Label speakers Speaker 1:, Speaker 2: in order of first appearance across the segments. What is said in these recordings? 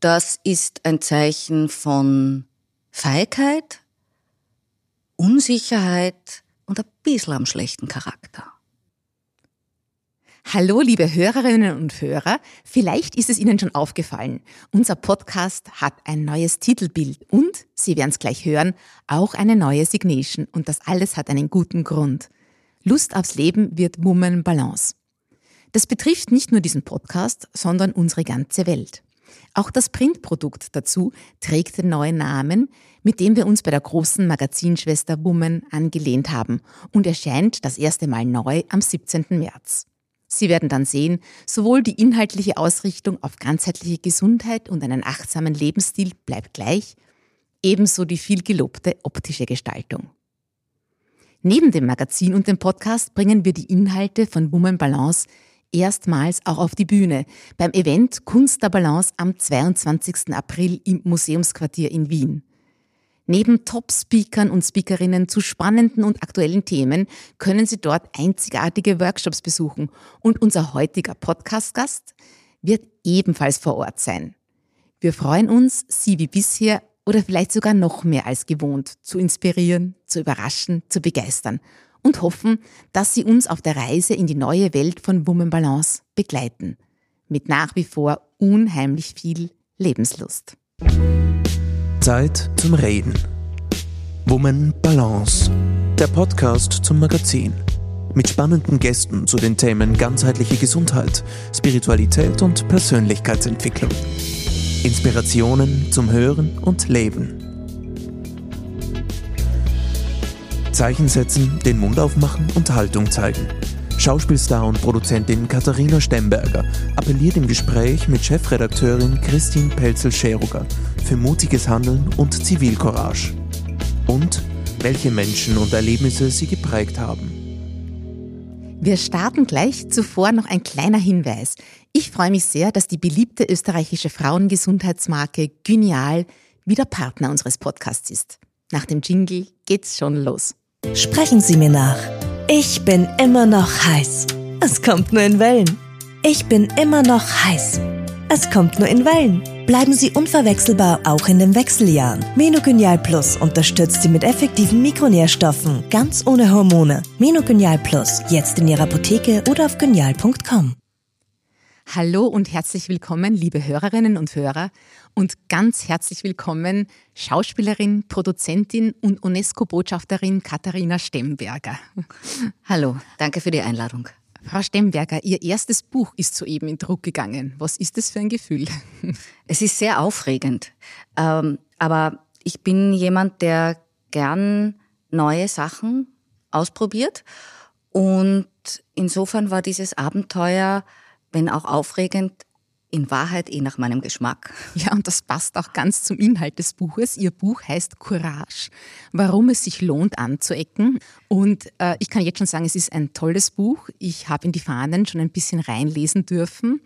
Speaker 1: das ist ein Zeichen von Feigheit, Unsicherheit und ein bisschen am schlechten Charakter.
Speaker 2: Hallo, liebe Hörerinnen und Hörer. Vielleicht ist es Ihnen schon aufgefallen. Unser Podcast hat ein neues Titelbild und, Sie werden es gleich hören, auch eine neue Signation. Und das alles hat einen guten Grund. Lust aufs Leben wird Woman Balance. Das betrifft nicht nur diesen Podcast, sondern unsere ganze Welt. Auch das Printprodukt dazu trägt den neuen Namen, mit dem wir uns bei der großen Magazinschwester Woman angelehnt haben und erscheint das erste Mal neu am 17. März. Sie werden dann sehen, sowohl die inhaltliche Ausrichtung auf ganzheitliche Gesundheit und einen achtsamen Lebensstil bleibt gleich, ebenso die viel gelobte optische Gestaltung. Neben dem Magazin und dem Podcast bringen wir die Inhalte von Woman Balance erstmals auch auf die Bühne beim Event Kunst der Balance am 22. April im Museumsquartier in Wien. Neben Top-Speakern und Speakerinnen zu spannenden und aktuellen Themen können Sie dort einzigartige Workshops besuchen und unser heutiger Podcast-Gast wird ebenfalls vor Ort sein. Wir freuen uns, Sie wie bisher oder vielleicht sogar noch mehr als gewohnt zu inspirieren, zu überraschen, zu begeistern und hoffen, dass Sie uns auf der Reise in die neue Welt von Woman Balance begleiten. Mit nach wie vor unheimlich viel Lebenslust.
Speaker 3: Zeit zum Reden. Woman Balance. Der Podcast zum Magazin. Mit spannenden Gästen zu den Themen ganzheitliche Gesundheit, Spiritualität und Persönlichkeitsentwicklung. Inspirationen zum Hören und Leben. Zeichen setzen, den Mund aufmachen und Haltung zeigen. Schauspielstar und Produzentin Katharina Stemberger appelliert im Gespräch mit Chefredakteurin Christine Pelzel-Scheruger für mutiges Handeln und Zivilcourage. Und welche Menschen und Erlebnisse sie geprägt haben.
Speaker 2: Wir starten gleich. Zuvor noch ein kleiner Hinweis. Ich freue mich sehr, dass die beliebte österreichische Frauengesundheitsmarke Gynial wieder Partner unseres Podcasts ist. Nach dem Jingle geht's schon los.
Speaker 4: Sprechen Sie mir nach. Ich bin immer noch heiß. Es kommt nur in Wellen. Ich bin immer noch heiß. Es kommt nur in Wellen. Bleiben Sie unverwechselbar auch in den Wechseljahren. Menogenial Plus unterstützt Sie mit effektiven Mikronährstoffen, ganz ohne Hormone. Menogenial Plus, jetzt in Ihrer Apotheke oder auf genial.com.
Speaker 2: Hallo und herzlich willkommen, liebe Hörerinnen und Hörer und ganz herzlich willkommen Schauspielerin, Produzentin und UNESCO-Botschafterin Katharina Stemberger.
Speaker 1: Hallo, danke für die Einladung.
Speaker 2: Frau Stemberger, Ihr erstes Buch ist soeben in Druck gegangen. Was ist das für ein Gefühl?
Speaker 1: Es ist sehr aufregend, ähm, aber ich bin jemand, der gern neue Sachen ausprobiert und insofern war dieses Abenteuer wenn auch aufregend, in Wahrheit eh nach meinem Geschmack.
Speaker 2: Ja, und das passt auch ganz zum Inhalt des Buches. Ihr Buch heißt Courage, warum es sich lohnt anzuecken. Und äh, ich kann jetzt schon sagen, es ist ein tolles Buch. Ich habe in die Fahnen schon ein bisschen reinlesen dürfen.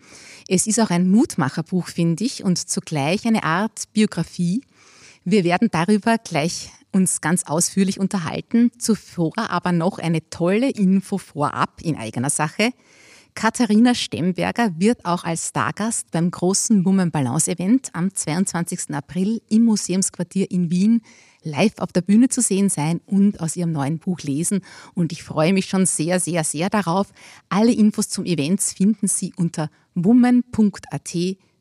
Speaker 2: Es ist auch ein Mutmacherbuch, finde ich, und zugleich eine Art Biografie. Wir werden darüber gleich uns ganz ausführlich unterhalten. Zuvor aber noch eine tolle Info vorab in eigener Sache. Katharina Stemberger wird auch als Stargast beim großen Woman Balance Event am 22. April im Museumsquartier in Wien live auf der Bühne zu sehen sein und aus ihrem neuen Buch lesen. Und ich freue mich schon sehr, sehr, sehr darauf. Alle Infos zum Event finden Sie unter woman.at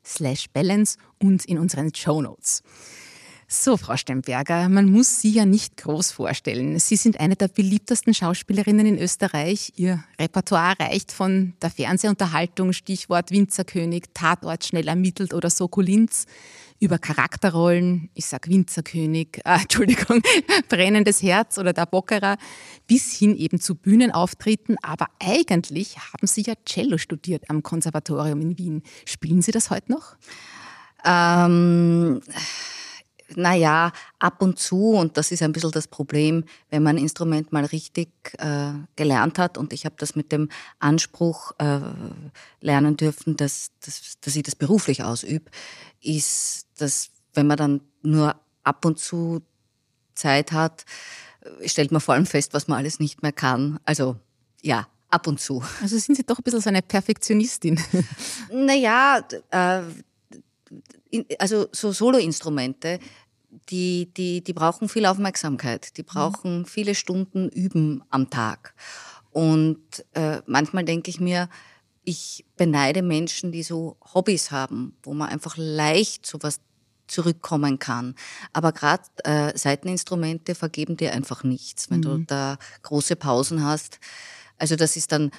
Speaker 2: slash balance und in unseren Show Notes. So, Frau Stemberger, man muss Sie ja nicht groß vorstellen. Sie sind eine der beliebtesten Schauspielerinnen in Österreich. Ihr Repertoire reicht von der Fernsehunterhaltung, Stichwort Winzerkönig, Tatort schnell ermittelt oder Sokolinz, über Charakterrollen, ich sag Winzerkönig, äh, Entschuldigung, Brennendes Herz oder der Bockerer, bis hin eben zu Bühnenauftritten. Aber eigentlich haben Sie ja Cello studiert am Konservatorium in Wien. Spielen Sie das heute noch?
Speaker 1: Ähm naja, ab und zu, und das ist ein bisschen das Problem, wenn man ein Instrument mal richtig äh, gelernt hat, und ich habe das mit dem Anspruch äh, lernen dürfen, dass, dass, dass ich das beruflich ausübe, ist, dass wenn man dann nur ab und zu Zeit hat, äh, stellt man vor allem fest, was man alles nicht mehr kann. Also ja, ab und zu.
Speaker 2: Also sind Sie doch ein bisschen so eine Perfektionistin.
Speaker 1: Naja, äh, also so Soloinstrumente, die, die, die brauchen viel Aufmerksamkeit, die
Speaker 2: Mhm.
Speaker 1: brauchen viele Stunden Üben am Tag. Und äh, manchmal denke ich mir, ich beneide Menschen, die so Hobbys haben, wo man einfach leicht zu was zurückkommen kann. Aber gerade äh, Seiteninstrumente vergeben dir einfach nichts, wenn du da große Pausen hast. Also das ist dann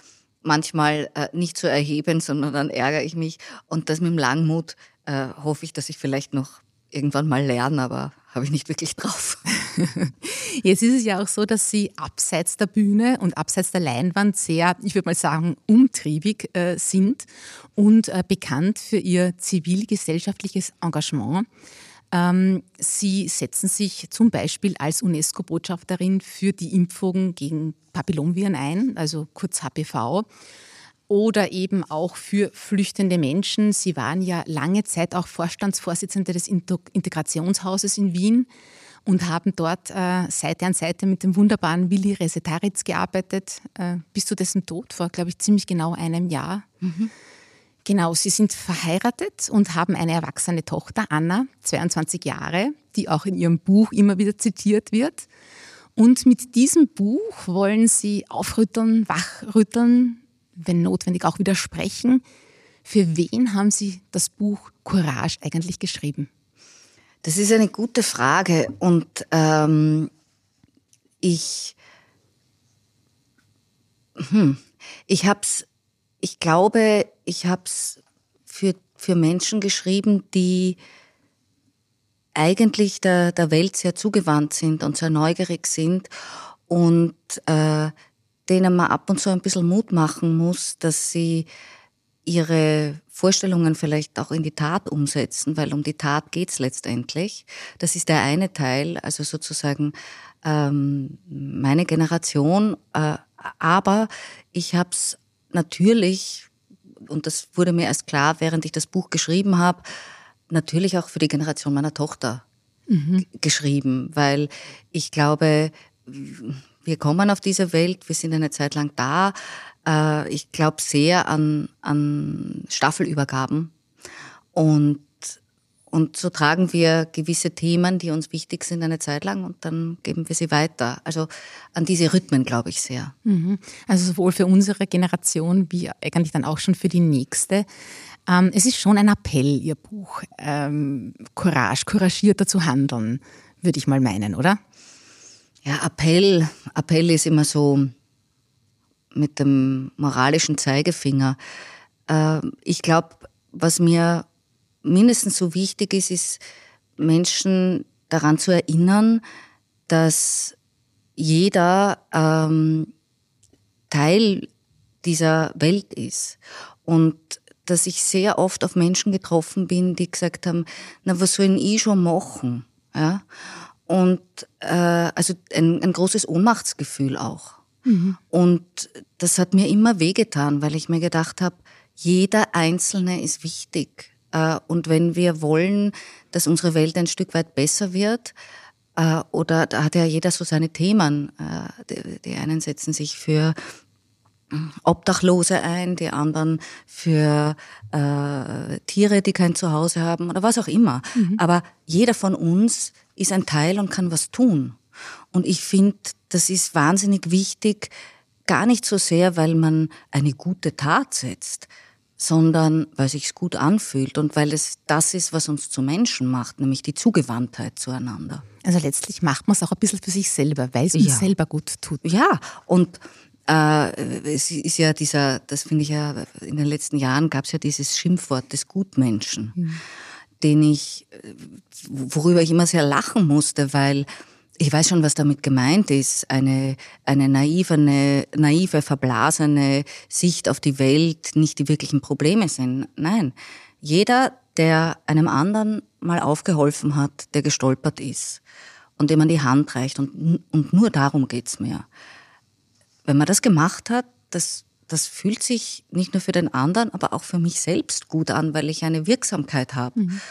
Speaker 1: manchmal äh, nicht zu erheben, sondern dann ärgere ich mich. Und das mit dem Langmut äh, hoffe ich, dass ich vielleicht noch irgendwann mal lerne, aber habe ich nicht wirklich drauf.
Speaker 2: Jetzt ist es ja auch so, dass Sie abseits der Bühne und abseits der Leinwand sehr, ich würde mal sagen, umtriebig äh, sind und äh, bekannt für Ihr zivilgesellschaftliches Engagement. Ähm, Sie setzen sich zum Beispiel als UNESCO-Botschafterin für die Impfung gegen Papillomviren ein, also kurz HPV oder eben auch für flüchtende Menschen. Sie waren ja lange Zeit auch Vorstandsvorsitzende des Integrationshauses in Wien und haben dort äh, Seite an Seite mit dem wunderbaren Willi Resetaritz gearbeitet, äh, bis zu dessen Tod vor, glaube ich, ziemlich genau einem Jahr. Genau, sie sind verheiratet und haben eine erwachsene Tochter, Anna, 22 Jahre, die auch in ihrem Buch immer wieder zitiert wird. Und mit diesem Buch wollen sie aufrütteln, wachrütteln, wenn notwendig auch widersprechen. Für wen haben Sie das Buch Courage eigentlich geschrieben?
Speaker 1: Das ist eine gute Frage und ähm, ich, hm, ich hab's, ich glaube, ich hab's für für Menschen geschrieben, die eigentlich der, der Welt sehr zugewandt sind und sehr neugierig sind und äh, denen man ab und zu ein bisschen Mut machen muss, dass sie ihre Vorstellungen vielleicht auch in die Tat umsetzen, weil um die Tat geht's letztendlich. Das ist der eine Teil, also sozusagen ähm, meine Generation. Äh, aber ich habe es natürlich, und das wurde mir erst klar, während ich das Buch geschrieben habe, natürlich auch für die Generation meiner Tochter mhm. geschrieben, weil ich glaube, wir kommen auf diese Welt, wir sind eine Zeit lang da. Ich glaube sehr an, an Staffelübergaben und, und so tragen wir gewisse Themen, die uns wichtig sind, eine Zeit lang und dann geben wir sie weiter. Also an diese Rhythmen glaube ich sehr.
Speaker 2: Also sowohl für unsere Generation wie eigentlich dann auch schon für die nächste. Ähm, es ist schon ein Appell, Ihr Buch, ähm, Courage, couragierter zu handeln, würde ich mal meinen, oder?
Speaker 1: Ja, Appell, Appell ist immer so mit dem moralischen Zeigefinger. Äh, ich glaube, was mir mindestens so wichtig ist, ist Menschen daran zu erinnern, dass jeder ähm, Teil dieser Welt ist und dass ich sehr oft auf Menschen getroffen bin, die gesagt haben, na, was soll ich schon machen? Ja? Und äh, also ein, ein großes Ohnmachtsgefühl auch. Mhm. Und das hat mir immer wehgetan, weil ich mir gedacht habe, jeder Einzelne ist wichtig. Äh, und wenn wir wollen, dass unsere Welt ein Stück weit besser wird, äh, oder da hat ja jeder so seine Themen. Äh, die, die einen setzen sich für Obdachlose ein, die anderen für äh, Tiere, die kein Zuhause haben oder was auch immer. Mhm. Aber jeder von uns ist ein Teil und kann was tun. Und ich finde, das ist wahnsinnig wichtig, gar nicht so sehr, weil man eine gute Tat setzt, sondern weil sich's gut anfühlt und weil es das ist, was uns zu Menschen macht, nämlich die Zugewandtheit zueinander.
Speaker 2: Also letztlich macht man es auch ein bisschen für sich selber, weil es uns ja. selber gut tut.
Speaker 1: Ja, und äh, es ist ja dieser, das finde ich ja, in den letzten Jahren gab es ja dieses Schimpfwort des Gutmenschen, mhm. den ich, worüber ich immer sehr lachen musste, weil ich weiß schon, was damit gemeint ist. Eine, eine naive, eine naive, verblasene Sicht auf die Welt, nicht die wirklichen Probleme sind. Nein. Jeder, der einem anderen mal aufgeholfen hat, der gestolpert ist und dem man die Hand reicht und, und nur darum geht's mir wenn man das gemacht hat, das, das fühlt sich nicht nur für den anderen, aber auch für mich selbst gut an, weil ich eine Wirksamkeit habe. Mhm.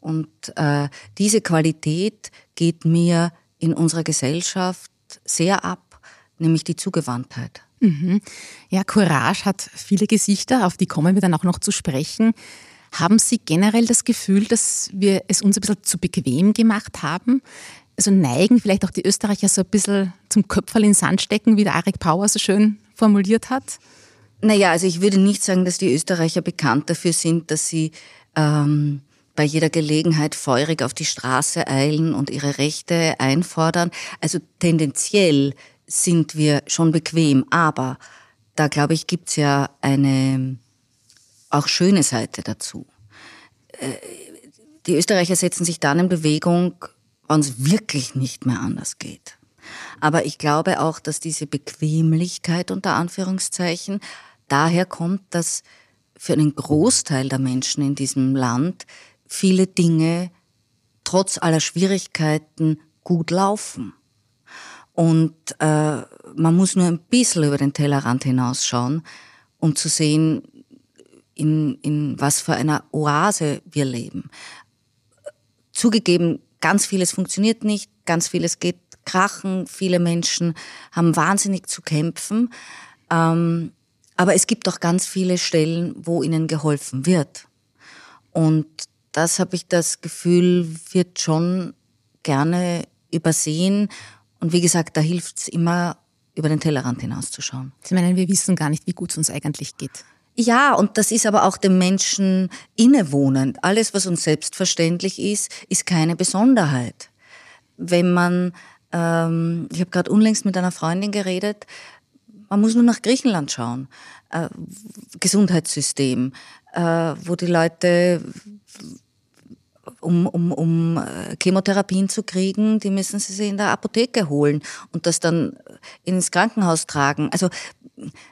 Speaker 1: Und äh, diese Qualität geht mir in unserer Gesellschaft sehr ab, nämlich die Zugewandtheit.
Speaker 2: Mhm. Ja, Courage hat viele Gesichter, auf die kommen wir dann auch noch zu sprechen. Haben Sie generell das Gefühl, dass wir es uns ein bisschen zu bequem gemacht haben? Also neigen vielleicht auch die Österreicher so ein bisschen zum Köpferl in den Sand stecken, wie der Arik Power so schön formuliert hat?
Speaker 1: Naja, also ich würde nicht sagen, dass die Österreicher bekannt dafür sind, dass sie ähm, bei jeder Gelegenheit feurig auf die Straße eilen und ihre Rechte einfordern. Also tendenziell sind wir schon bequem, aber da glaube ich, gibt's ja eine auch schöne Seite dazu. Äh, die Österreicher setzen sich dann in Bewegung, wenn es wirklich nicht mehr anders geht. Aber ich glaube auch, dass diese Bequemlichkeit unter Anführungszeichen daher kommt, dass für einen Großteil der Menschen in diesem Land viele Dinge trotz aller Schwierigkeiten gut laufen. Und äh, man muss nur ein bisschen über den Tellerrand hinausschauen, um zu sehen, in, in was für einer Oase wir leben. Zugegeben, ganz vieles funktioniert nicht, ganz vieles geht krachen, viele Menschen haben wahnsinnig zu kämpfen. Ähm, aber es gibt auch ganz viele Stellen, wo ihnen geholfen wird. Und das habe ich das Gefühl, wird schon gerne übersehen. Und wie gesagt, da hilft es immer, über den Tellerrand hinauszuschauen.
Speaker 2: Sie meinen, wir wissen gar nicht, wie gut es uns eigentlich geht.
Speaker 1: Ja, und das ist aber auch dem Menschen innewohnend. Alles, was uns selbstverständlich ist, ist keine Besonderheit. Wenn man, ähm, ich habe gerade unlängst mit einer Freundin geredet, man muss nur nach Griechenland schauen. Äh, Gesundheitssystem, äh, wo die Leute um, um, um äh, Chemotherapien zu kriegen, die müssen sie sich in der Apotheke holen und das dann ins Krankenhaus tragen. Also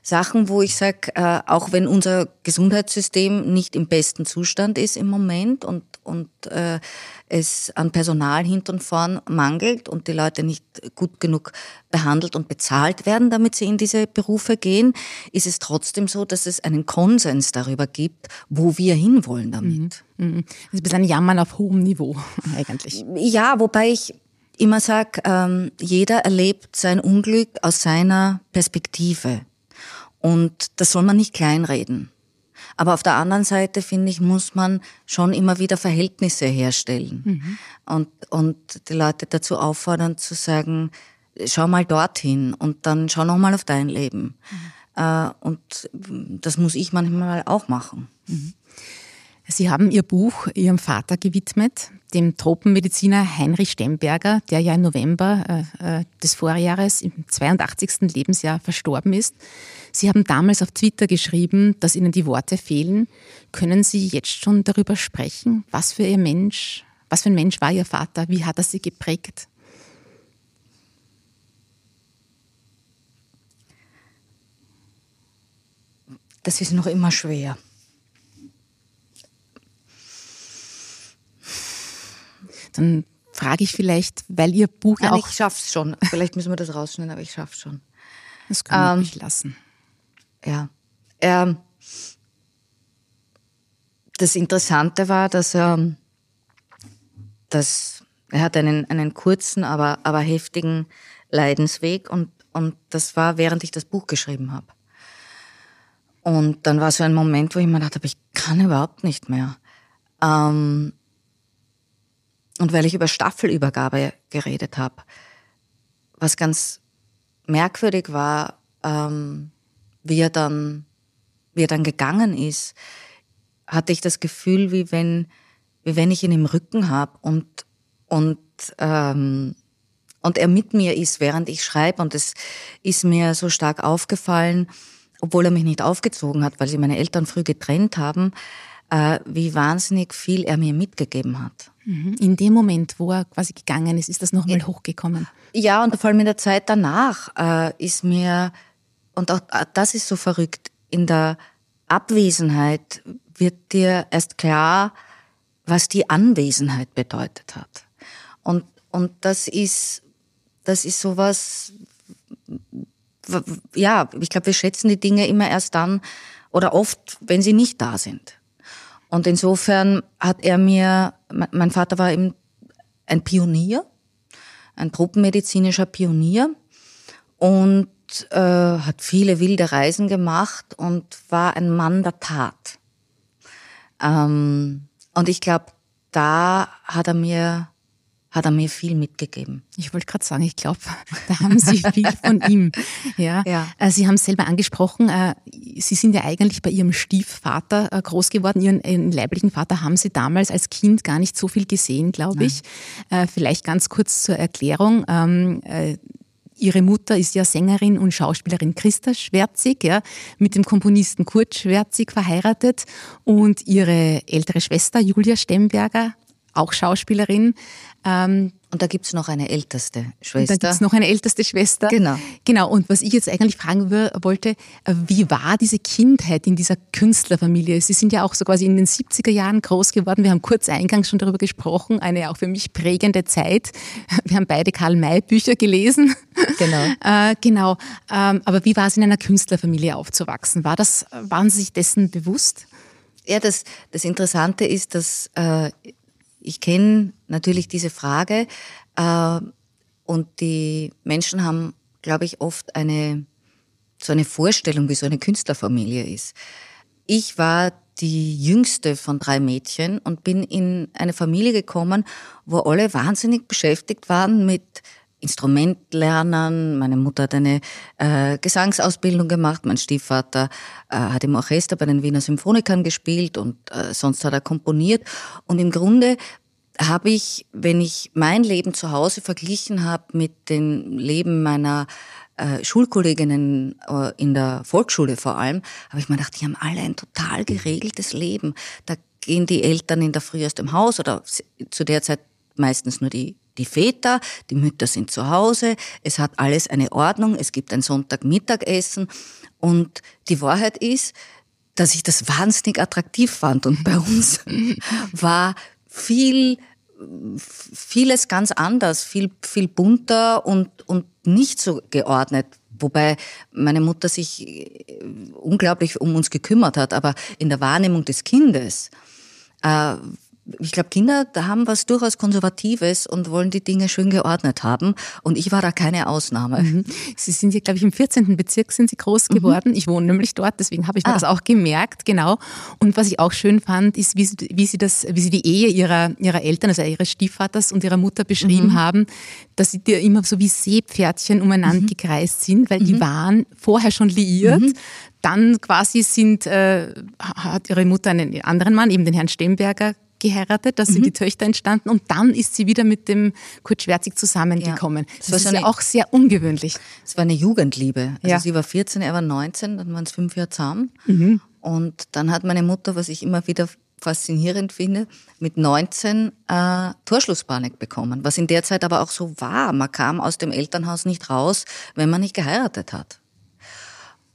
Speaker 1: Sachen, wo ich sage, äh, auch wenn unser Gesundheitssystem nicht im besten Zustand ist im Moment und, und äh, es an Personal hinten und vorn mangelt und die Leute nicht gut genug behandelt und bezahlt werden, damit sie in diese Berufe gehen, ist es trotzdem so, dass es einen Konsens darüber gibt, wo wir hinwollen damit.
Speaker 2: Mhm. mhm. Das ist ein bisschen Jammern auf hohem Niveau eigentlich.
Speaker 1: Ja, wobei ich immer sage, ähm, jeder erlebt sein Unglück aus seiner Perspektive. Und das soll man nicht kleinreden. Aber auf der anderen Seite, finde ich, muss man schon immer wieder Verhältnisse herstellen. Mhm. Und, und die Leute dazu auffordern zu sagen, schau mal dorthin und dann schau noch mal auf dein Leben. Mhm. Äh, und das muss ich manchmal auch machen. Mhm.
Speaker 2: Sie haben Ihr Buch Ihrem Vater gewidmet, dem Tropenmediziner Heinrich Stemberger, der ja im November äh, äh des Vorjahres im 82. Lebensjahr verstorben ist. Sie haben damals auf Twitter geschrieben, dass Ihnen die Worte fehlen. Können Sie jetzt schon darüber sprechen? Was für Ihr Mensch, was für ein Mensch war Ihr Vater? Wie hat er Sie geprägt?
Speaker 1: Das ist noch immer schwer.
Speaker 2: Dann frage ich vielleicht, weil Ihr Buch
Speaker 1: Nein,
Speaker 2: ja auch...
Speaker 1: ich schaff's schon. Vielleicht müssen wir das rausschneiden, aber ich schaff's schon.
Speaker 2: Das können wir ähm, nicht lassen.
Speaker 1: Ja. Er, das Interessante war, dass er, dass er hat einen, einen kurzen, aber, aber heftigen Leidensweg und, und das war, während ich das Buch geschrieben habe. Und dann war so ein Moment, wo ich mir dachte, ich kann überhaupt nicht mehr. Ähm, und weil ich über Staffelübergabe geredet habe, was ganz merkwürdig war, ähm, wie er dann, wie er dann gegangen ist, hatte ich das Gefühl, wie wenn, wie wenn ich ihn im Rücken habe und und ähm, und er mit mir ist, während ich schreibe. Und es ist mir so stark aufgefallen, obwohl er mich nicht aufgezogen hat, weil sie meine Eltern früh getrennt haben, wie wahnsinnig viel er mir mitgegeben hat.
Speaker 2: Mhm. In dem Moment, wo er quasi gegangen ist, ist das nochmal hochgekommen.
Speaker 1: Ja, und vor allem in der Zeit danach äh, ist mir und auch äh, das ist so verrückt. In der Abwesenheit wird dir erst klar, was die Anwesenheit bedeutet hat. Und, und das ist, das ist sowas, ja, ich glaube, wir schätzen die Dinge immer erst dann oder oft, wenn sie nicht da sind. Und insofern hat er mir, mein Vater war eben ein Pionier, ein tropenmedizinischer Pionier und äh, hat viele wilde Reisen gemacht und war ein Mann der Tat. Ähm, und ich glaube, da hat er mir hat er mir viel mitgegeben.
Speaker 2: Ich wollte gerade sagen, ich glaube, da haben Sie viel von ihm. Ja. ja. Äh, Sie haben es selber angesprochen, äh, Sie sind ja eigentlich bei Ihrem Stiefvater äh, groß geworden. Ihren leiblichen Vater haben Sie damals als Kind gar nicht so viel gesehen, glaube ich. Vielleicht ganz kurz zur Erklärung. Ähm, Ihre Mutter ist ja Sängerin und Schauspielerin Christa Schwärzig, ja, mit dem Komponisten Kurt Schwärzig verheiratet und ihre ältere Schwester Julia Stemberger, auch Schauspielerin,
Speaker 1: ähm, und da gibt's noch eine älteste Schwester.
Speaker 2: Und da gibt's noch eine älteste Schwester.
Speaker 1: Genau.
Speaker 2: Genau. Und was ich jetzt eigentlich fragen wollte, äh, wie war diese Kindheit in dieser Künstlerfamilie? Sie sind ja auch so quasi in den 70er Jahren groß geworden. Wir haben kurz eingangs schon darüber gesprochen. Eine auch für mich prägende Zeit. Wir haben beide Karl May Bücher gelesen.
Speaker 1: Genau.
Speaker 2: äh, genau. Ähm, aber wie war es in einer Künstlerfamilie aufzuwachsen? War das, waren Sie sich dessen bewusst?
Speaker 1: Ja, das, das Interessante ist, dass äh, ich kenne natürlich diese Frage äh, und die Menschen haben, glaube ich, oft eine so eine Vorstellung, wie so eine Künstlerfamilie ist. Ich war die jüngste von drei Mädchen und bin in eine Familie gekommen, wo alle wahnsinnig beschäftigt waren mit Instrumentlernen. Meine Mutter hat eine äh, Gesangsausbildung gemacht. Mein Stiefvater äh, hat im Orchester bei den Wiener Symphonikern gespielt und äh, sonst hat er komponiert. Und im Grunde habe ich, wenn ich mein Leben zu Hause verglichen habe mit dem Leben meiner äh, Schulkolleginnen äh, in der Volksschule vor allem, habe ich mir gedacht, die haben alle ein total geregeltes Leben. Da gehen die Eltern in der Früh aus dem Haus oder zu der Zeit meistens nur die die Väter, die Mütter sind zu Hause, es hat alles eine Ordnung, es gibt ein Sonntagmittagessen. Und die Wahrheit ist, dass ich das wahnsinnig attraktiv fand. Und bei uns war viel vieles ganz anders, viel viel bunter und und nicht so geordnet, wobei meine Mutter sich äh, unglaublich um uns gekümmert hat, aber in der Wahrnehmung des Kindes äh, ich glaube, Kinder da haben was durchaus Konservatives und wollen die Dinge schön geordnet haben. Und ich war da keine Ausnahme. Mhm.
Speaker 2: Sie sind hier, glaube ich, im 14. Bezirk sind Sie groß mhm. geworden. Mhm. Ich wohne nämlich dort, deswegen habe ich mir ah. das auch gemerkt, genau. Und was ich auch schön fand, ist, wie Sie, wie Sie, das, wie Sie die Ehe ihrer, ihrer Eltern, also Ihres Stiefvaters und Ihrer Mutter beschrieben mhm. haben, dass sie dir immer so wie Seepferdchen umeinander mhm. gekreist sind, weil die mhm. waren vorher schon liiert. Dann quasi sind, äh, hat ihre Mutter einen anderen Mann, eben den Herrn Stemberger, geheiratet, da sind mhm. die Töchter entstanden und dann ist sie wieder mit dem Kurt Schwärzig zusammengekommen. Ja. Das, das ist eine, ja auch sehr ungewöhnlich.
Speaker 1: Es war eine Jugendliebe. Also ja. sie war 14, er war 19, dann waren es fünf Jahre zusammen. Mhm. Und dann hat meine Mutter, was ich immer wieder faszinierend finde, mit 19 äh, Torschlusspanik bekommen, was in der Zeit aber auch so war. Man kam aus dem Elternhaus nicht raus, wenn man nicht geheiratet hat.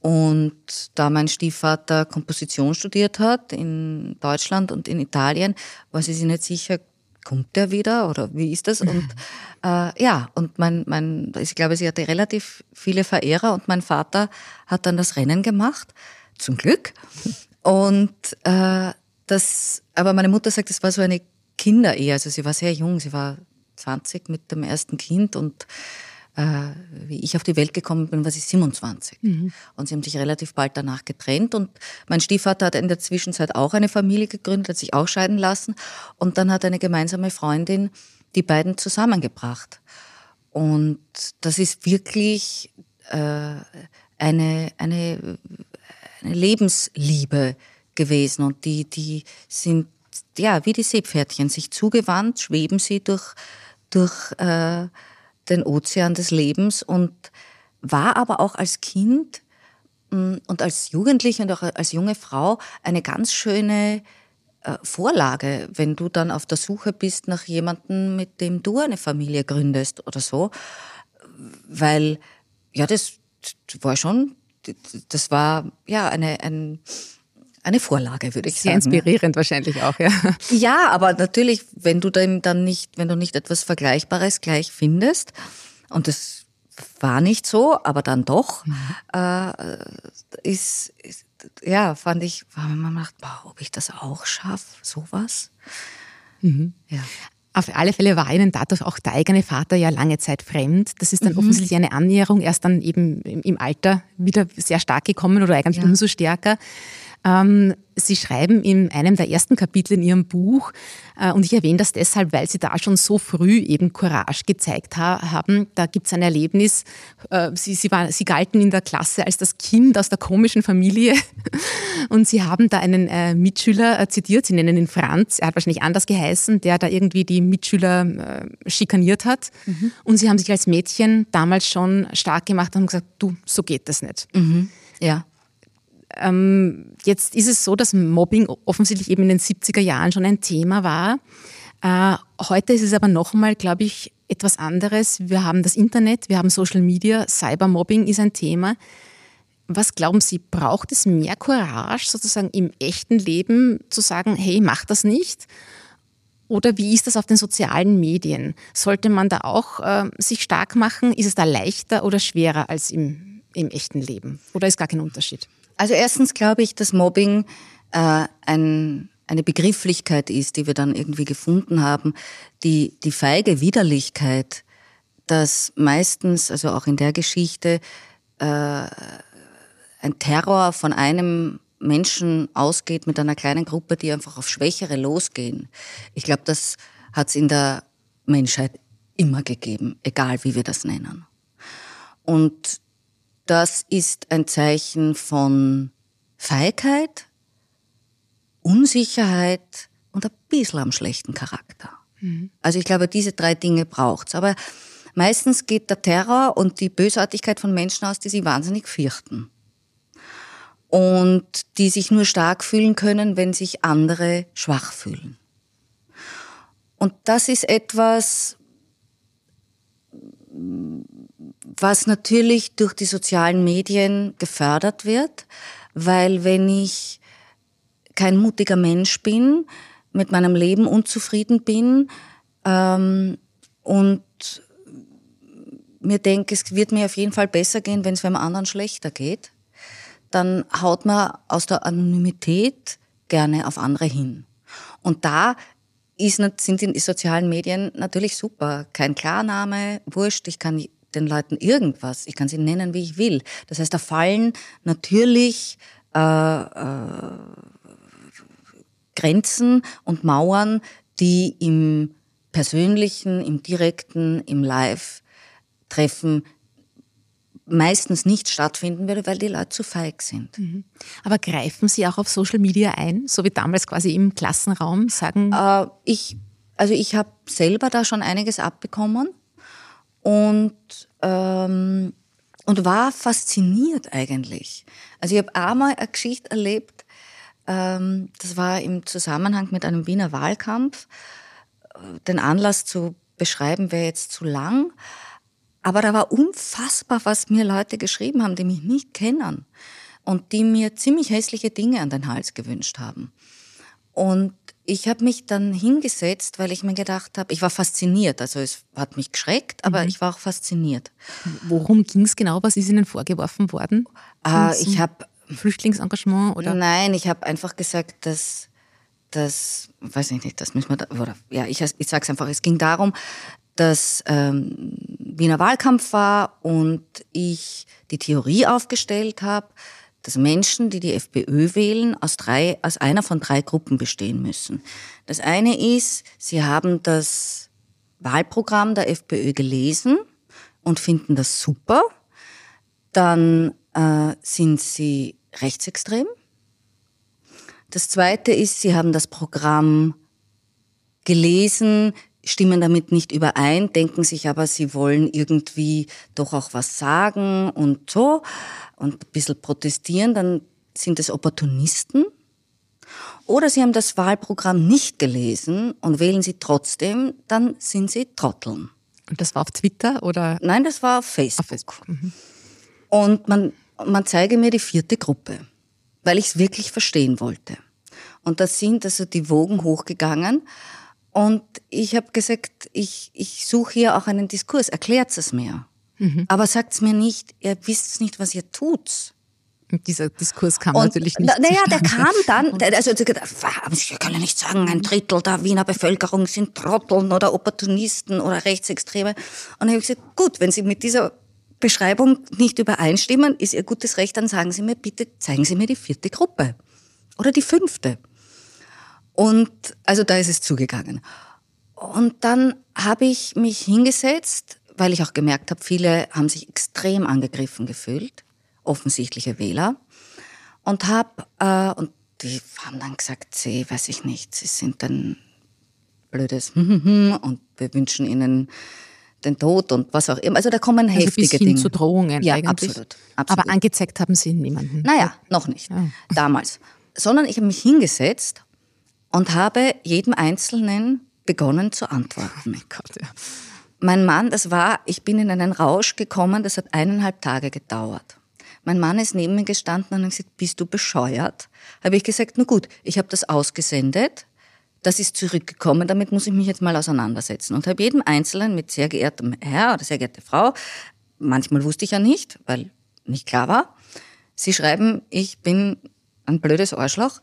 Speaker 1: Und da mein Stiefvater Komposition studiert hat in Deutschland und in Italien, war sie sich nicht sicher, kommt der wieder oder wie ist das? Und äh, ja, und mein, mein, ich glaube, sie hatte relativ viele Verehrer und mein Vater hat dann das Rennen gemacht, zum Glück. Und äh, das, aber meine Mutter sagt, es war so eine Kinderehe, also sie war sehr jung, sie war 20 mit dem ersten Kind und wie ich auf die Welt gekommen bin, war sie 27. Mhm. Und sie haben sich relativ bald danach getrennt. Und mein Stiefvater hat in der Zwischenzeit auch eine Familie gegründet, hat sich auch scheiden lassen. Und dann hat eine gemeinsame Freundin die beiden zusammengebracht. Und das ist wirklich äh, eine, eine, eine Lebensliebe gewesen. Und die, die sind ja wie die Seepferdchen, sich zugewandt, schweben sie durch, durch äh, den Ozean des Lebens und war aber auch als Kind mm, und als Jugendliche und auch als junge Frau eine ganz schöne äh, Vorlage, wenn du dann auf der Suche bist nach jemandem, mit dem du eine Familie gründest oder so. Weil, ja, das war schon, das war ja eine, ein, eine Vorlage, würde ich
Speaker 2: Sehr
Speaker 1: sagen.
Speaker 2: Sehr inspirierend wahrscheinlich auch, ja.
Speaker 1: Ja, aber natürlich, wenn du dann nicht, wenn du nicht etwas Vergleichbares gleich findest, und das war nicht so, aber dann doch, mhm. äh, ist, ist, ja, fand ich, war mir gedacht, boah, ob ich das auch schaffe, sowas.
Speaker 2: Mhm. Ja. Auf alle Fälle war Ihnen dadurch auch der eigene Vater ja lange Zeit fremd. Das ist dann mhm. offensichtlich eine Annäherung erst dann eben im Alter wieder sehr stark gekommen oder eigentlich ja. umso stärker. Ähm, Sie schreiben in einem der ersten Kapitel in Ihrem Buch, äh, und ich erwähne das deshalb, weil Sie da schon so früh eben Courage gezeigt ha haben. Da gibt es ein Erlebnis, äh, Sie, Sie, war, Sie galten in der Klasse als das Kind aus der komischen Familie und Sie haben da einen äh, Mitschüler zitiert, Sie nennen ihn Franz, er hat wahrscheinlich anders geheißen, der da irgendwie die Mitschüler schikaniert hat. Mhm. Und Sie haben sich als Mädchen damals schon stark gemacht und haben gesagt, du, so geht das nicht.
Speaker 1: Mhm. Ja.
Speaker 2: Ähm, jetzt ist es so, dass Mobbing offensichtlich eben in den 70er Jahren schon ein Thema war. Äh, heute ist es aber nochmal, glaube ich, etwas anderes. Wir haben das Internet, wir haben Social Media, Cybermobbing ist ein Thema. Was glauben Sie, braucht es mehr Courage sozusagen im echten Leben zu sagen, hey, mach das nicht? Oder wie ist das auf den sozialen Medien? Sollte man da auch äh, sich stark machen? Ist es da leichter oder schwerer als im, im echten Leben? Oder ist gar kein Unterschied?
Speaker 1: Also erstens glaube ich, dass Mobbing äh, ein, eine Begrifflichkeit ist, die wir dann irgendwie gefunden haben. Die, die feige Widerlichkeit, dass meistens, also auch in der Geschichte, äh, ein Terror von einem Menschen ausgeht mit einer kleinen Gruppe, die einfach auf Schwächere losgehen. Ich glaube, das hat es in der Menschheit immer gegeben, egal wie wir das nennen. Und das ist ein Zeichen von Feigheit, Unsicherheit und ein bisschen am schlechten Charakter. Mhm. Also ich glaube, diese drei Dinge braucht's. Aber meistens geht der Terror und die Bösartigkeit von Menschen aus, die sie wahnsinnig fürchten. Und die sich nur stark fühlen können, wenn sich andere schwach fühlen. Und das ist etwas, was natürlich durch die sozialen Medien gefördert wird, weil wenn ich kein mutiger Mensch bin, mit meinem Leben unzufrieden bin ähm, und mir denke, es wird mir auf jeden Fall besser gehen, wenn es einem anderen schlechter geht, dann haut man aus der Anonymität gerne auf andere hin. Und da ist, sind die sozialen Medien natürlich super. Kein Klarname, wurscht, ich kann den Leuten irgendwas. Ich kann sie nennen, wie ich will. Das heißt, da fallen natürlich äh, äh, Grenzen und Mauern, die im persönlichen, im direkten, im Live-Treffen meistens nicht stattfinden würde, weil die Leute zu feig sind. Mhm.
Speaker 2: Aber greifen Sie auch auf Social Media ein, so wie damals quasi im Klassenraum sagen?
Speaker 1: Äh, ich, also ich habe selber da schon einiges abbekommen und, ähm, und war fasziniert eigentlich. Also ich habe einmal eine Geschichte erlebt, ähm, das war im Zusammenhang mit einem Wiener Wahlkampf. Den Anlass zu beschreiben wäre jetzt zu lang. Aber da war unfassbar, was mir Leute geschrieben haben, die mich nicht kennen und die mir ziemlich hässliche Dinge an den Hals gewünscht haben. Und ich habe mich dann hingesetzt, weil ich mir gedacht habe, ich war fasziniert. Also es hat mich geschreckt, aber mhm. ich war auch fasziniert.
Speaker 2: Worum ging es genau? Was ist Ihnen vorgeworfen worden?
Speaker 1: Äh, ich habe
Speaker 2: Flüchtlingsengagement oder?
Speaker 1: Nein, ich habe einfach gesagt, dass das, weiß ich nicht, das müssen wir da, oder ja, ich, ich sage es einfach. Es ging darum, dass ähm, Wiener Wahlkampf war und ich die Theorie aufgestellt habe, dass Menschen, die die FPÖ wählen, aus, drei, aus einer von drei Gruppen bestehen müssen. Das eine ist, sie haben das Wahlprogramm der FPÖ gelesen und finden das super. Dann äh, sind sie rechtsextrem. Das zweite ist, sie haben das Programm gelesen, stimmen damit nicht überein, denken sich aber, sie wollen irgendwie doch auch was sagen und so und ein bisschen protestieren, dann sind es Opportunisten. Oder sie haben das Wahlprogramm nicht gelesen und wählen sie trotzdem, dann sind sie Trotteln.
Speaker 2: Und das war auf Twitter oder?
Speaker 1: Nein, das war auf Facebook. Auf Facebook. Mhm. Und man, man zeige mir die vierte Gruppe, weil ich es wirklich verstehen wollte. Und da sind also die Wogen hochgegangen und ich habe gesagt, ich, ich suche hier auch einen Diskurs, erklärt es mir. Mhm. Aber sagt es mir nicht, ihr wisst nicht, was ihr tut.
Speaker 2: Und dieser Diskurs kam und, natürlich nicht.
Speaker 1: Naja, der kam dann, also ich kann ja nicht sagen, ein Drittel der Wiener Bevölkerung sind Trotteln oder Opportunisten oder Rechtsextreme. Und dann habe ich gesagt, gut, wenn Sie mit dieser Beschreibung nicht übereinstimmen, ist Ihr gutes Recht, dann sagen Sie mir bitte, zeigen Sie mir die vierte Gruppe. oder die fünfte. Und also da ist es zugegangen. Und dann habe ich mich hingesetzt, weil ich auch gemerkt habe, viele haben sich extrem angegriffen gefühlt, offensichtliche Wähler. Und habe, äh, und die haben dann gesagt, sie, weiß ich nicht, sie sind ein blödes und wir wünschen ihnen den Tod und was auch immer. Also da kommen
Speaker 2: Also
Speaker 1: heftige
Speaker 2: bis hin
Speaker 1: Dinge.
Speaker 2: zu Drohungen
Speaker 1: ja,
Speaker 2: eigentlich.
Speaker 1: absolut, absolut.
Speaker 2: Aber angezeigt haben Sie niemanden.
Speaker 1: Naja, noch nicht.
Speaker 2: Ja.
Speaker 1: Damals. Sondern ich habe mich hingesetzt und habe jedem Einzelnen begonnen zu antworten.
Speaker 2: Oh Gott, ja.
Speaker 1: Mein Mann, das war, ich bin in einen Rausch gekommen, das hat eineinhalb Tage gedauert. Mein Mann ist neben mir gestanden und hat gesagt, bist du bescheuert? Habe ich gesagt, na gut, ich habe das ausgesendet, das ist zurückgekommen, damit muss ich mich jetzt mal auseinandersetzen. Und habe jedem Einzelnen mit sehr geehrtem Herr oder sehr geehrte Frau, manchmal wusste ich ja nicht, weil nicht klar war, sie schreiben, ich bin ein blödes Arschloch.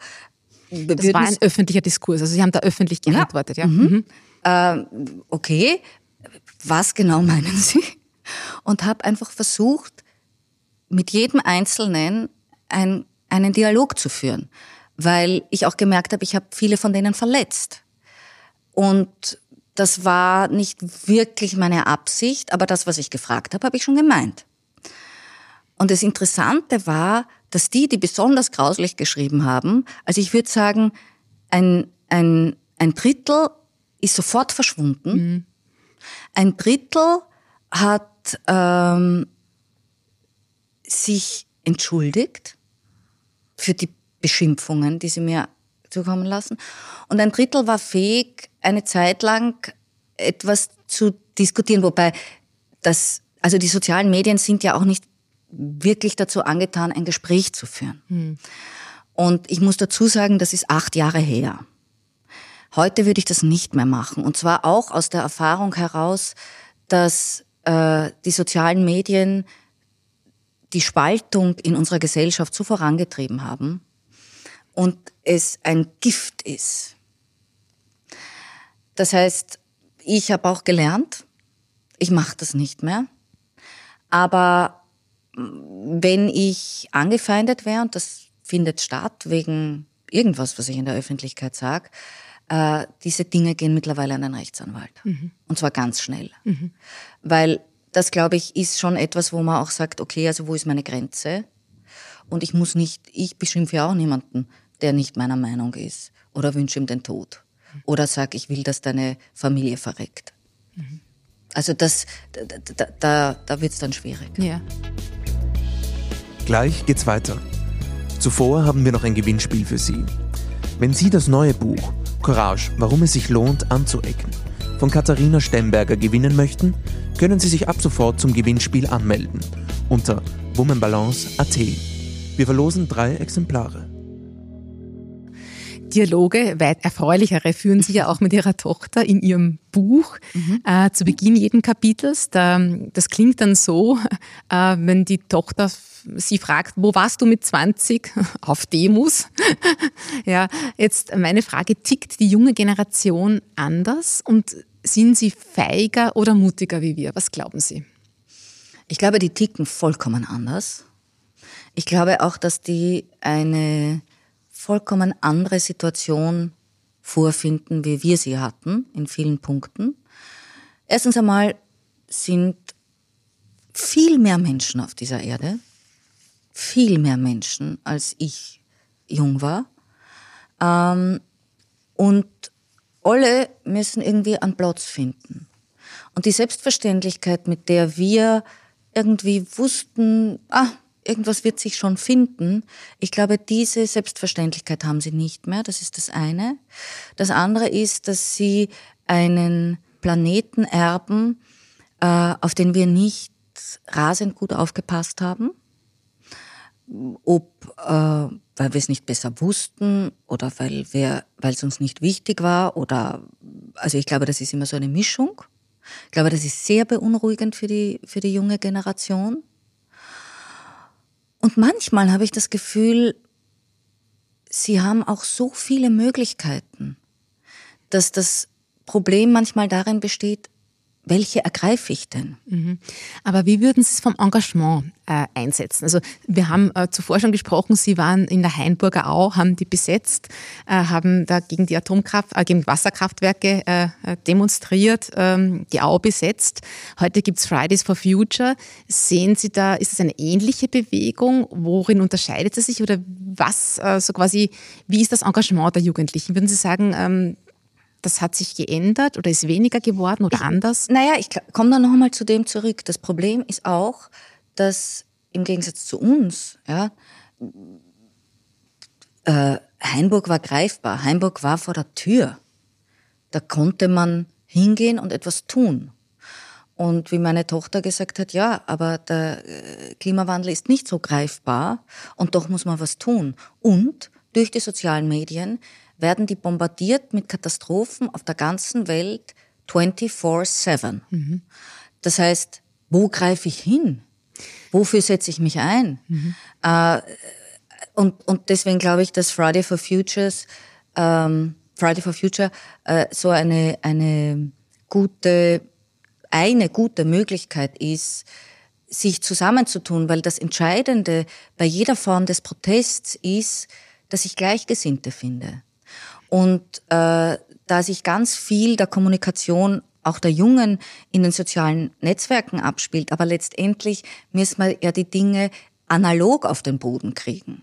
Speaker 2: Das war ein öffentlicher Diskurs. Also Sie haben da öffentlich geantwortet, ja. Mhm.
Speaker 1: okay, was genau meinen Sie? Und habe einfach versucht, mit jedem Einzelnen ein, einen Dialog zu führen, weil ich auch gemerkt habe, ich habe viele von denen verletzt. Und das war nicht wirklich meine Absicht, aber das, was ich gefragt habe, habe ich schon gemeint. Und das Interessante war, dass die, die besonders grauslich geschrieben haben, also ich würde sagen, ein, ein, ein Drittel ist sofort verschwunden. Ein Drittel hat ähm, sich entschuldigt für die Beschimpfungen, die sie mir zukommen lassen. Und ein Drittel war fähig, eine Zeit lang etwas zu diskutieren, wobei das, also die sozialen Medien sind ja auch nicht wirklich dazu angetan, ein Gespräch zu führen. Und ich muss dazu sagen, das ist acht Jahre her. Heute würde ich das nicht mehr machen. Und zwar auch aus der Erfahrung heraus, dass äh, die sozialen Medien die Spaltung in unserer Gesellschaft so vorangetrieben haben und es ein Gift ist. Das heißt, ich habe auch gelernt, ich mache das nicht mehr. Aber wenn ich angefeindet wäre, und das findet statt wegen irgendwas, was ich in der Öffentlichkeit sage, äh, diese Dinge gehen mittlerweile an den Rechtsanwalt. Und zwar ganz schnell. Weil das, glaube ich, ist schon etwas, wo man auch sagt, okay, also wo ist meine Grenze? Und ich muss nicht, ich beschimpfe ja auch niemanden, der nicht meiner Meinung ist oder wünsche ihm den Tod. Oder sag, ich will, dass deine Familie verreckt. Also das, da, da, da, da wird es dann schwierig.
Speaker 2: ja.
Speaker 3: Gleich geht's weiter. Zuvor haben wir noch ein Gewinnspiel für Sie. Wenn Sie das neue Buch Courage, warum es sich lohnt, anzuecken, von Katharina Stemberger gewinnen möchten, können Sie sich ab sofort zum Gewinnspiel anmelden unter womanbalance.at. Wir verlosen drei Exemplare.
Speaker 2: Dialoge, weit erfreulichere, führen Sie ja auch mit Ihrer Tochter in Ihrem Buch äh, zu Beginn jeden Kapitels. Da, das klingt dann so, äh, wenn die Tochter Sie fragt, wo warst du mit 20? Auf Demos. ja, jetzt meine Frage, tickt die junge Generation anders und sind sie feiger oder mutiger wie wir? Was glauben Sie?
Speaker 1: Ich glaube, die ticken vollkommen anders. Ich glaube auch, dass die eine vollkommen andere Situation vorfinden, wie wir sie hatten, in vielen Punkten. Erstens einmal sind viel mehr Menschen auf dieser Erde, viel mehr Menschen, als ich jung war. Ähm, und alle müssen irgendwie einen Platz finden. Und die Selbstverständlichkeit, mit der wir irgendwie wussten, ah, irgendwas wird sich schon finden, ich glaube, diese Selbstverständlichkeit haben sie nicht mehr. Das ist das eine. Das andere ist, dass sie einen Planeten erben, äh, auf den wir nicht rasend gut aufgepasst haben. Ob äh, weil wir es nicht besser wussten oder weil wir, weil es uns nicht wichtig war oder also ich glaube, das ist immer so eine Mischung. Ich glaube, das ist sehr beunruhigend für die für die junge Generation. Und manchmal habe ich das Gefühl, sie haben auch so viele Möglichkeiten, dass das Problem manchmal darin besteht, welche ergreife ich denn?
Speaker 2: Mhm. Aber wie würden Sie es vom Engagement äh, einsetzen? Also wir haben äh, zuvor schon gesprochen, Sie waren in der Hainburger Au, haben die besetzt, äh, haben da gegen die Atomkraft, äh, gegen Wasserkraftwerke äh, äh, demonstriert, ähm, die Au besetzt. Heute gibt es Fridays for Future. Sehen Sie da, ist es eine ähnliche Bewegung? Worin unterscheidet sie sich oder was so quasi, wie ist das Engagement der Jugendlichen? Würden Sie sagen, ähm, das hat sich geändert oder ist weniger geworden oder
Speaker 1: ich,
Speaker 2: anders?
Speaker 1: Naja, ich komme da noch einmal zu dem zurück. Das Problem ist auch, dass im Gegensatz zu uns, ja, äh, Hainburg war greifbar. Hainburg war vor der Tür. Da konnte man hingehen und etwas tun. Und wie meine Tochter gesagt hat, ja, aber der äh, Klimawandel ist nicht so greifbar und doch muss man was tun. Und durch die sozialen Medien werden die bombardiert mit Katastrophen auf der ganzen Welt 24-7. Mhm. Das heißt, wo greife ich hin? Wofür setze ich mich ein? Mhm. Äh, und, und deswegen glaube ich, dass Friday for Futures, ähm, Friday for Future äh, so eine, eine gute, eine gute Möglichkeit ist, sich zusammenzutun, weil das Entscheidende bei jeder Form des Protests ist, dass ich Gleichgesinnte finde. Und äh, da sich ganz viel der Kommunikation auch der Jungen in den sozialen Netzwerken abspielt, aber letztendlich müssen wir ja die Dinge analog auf den Boden kriegen.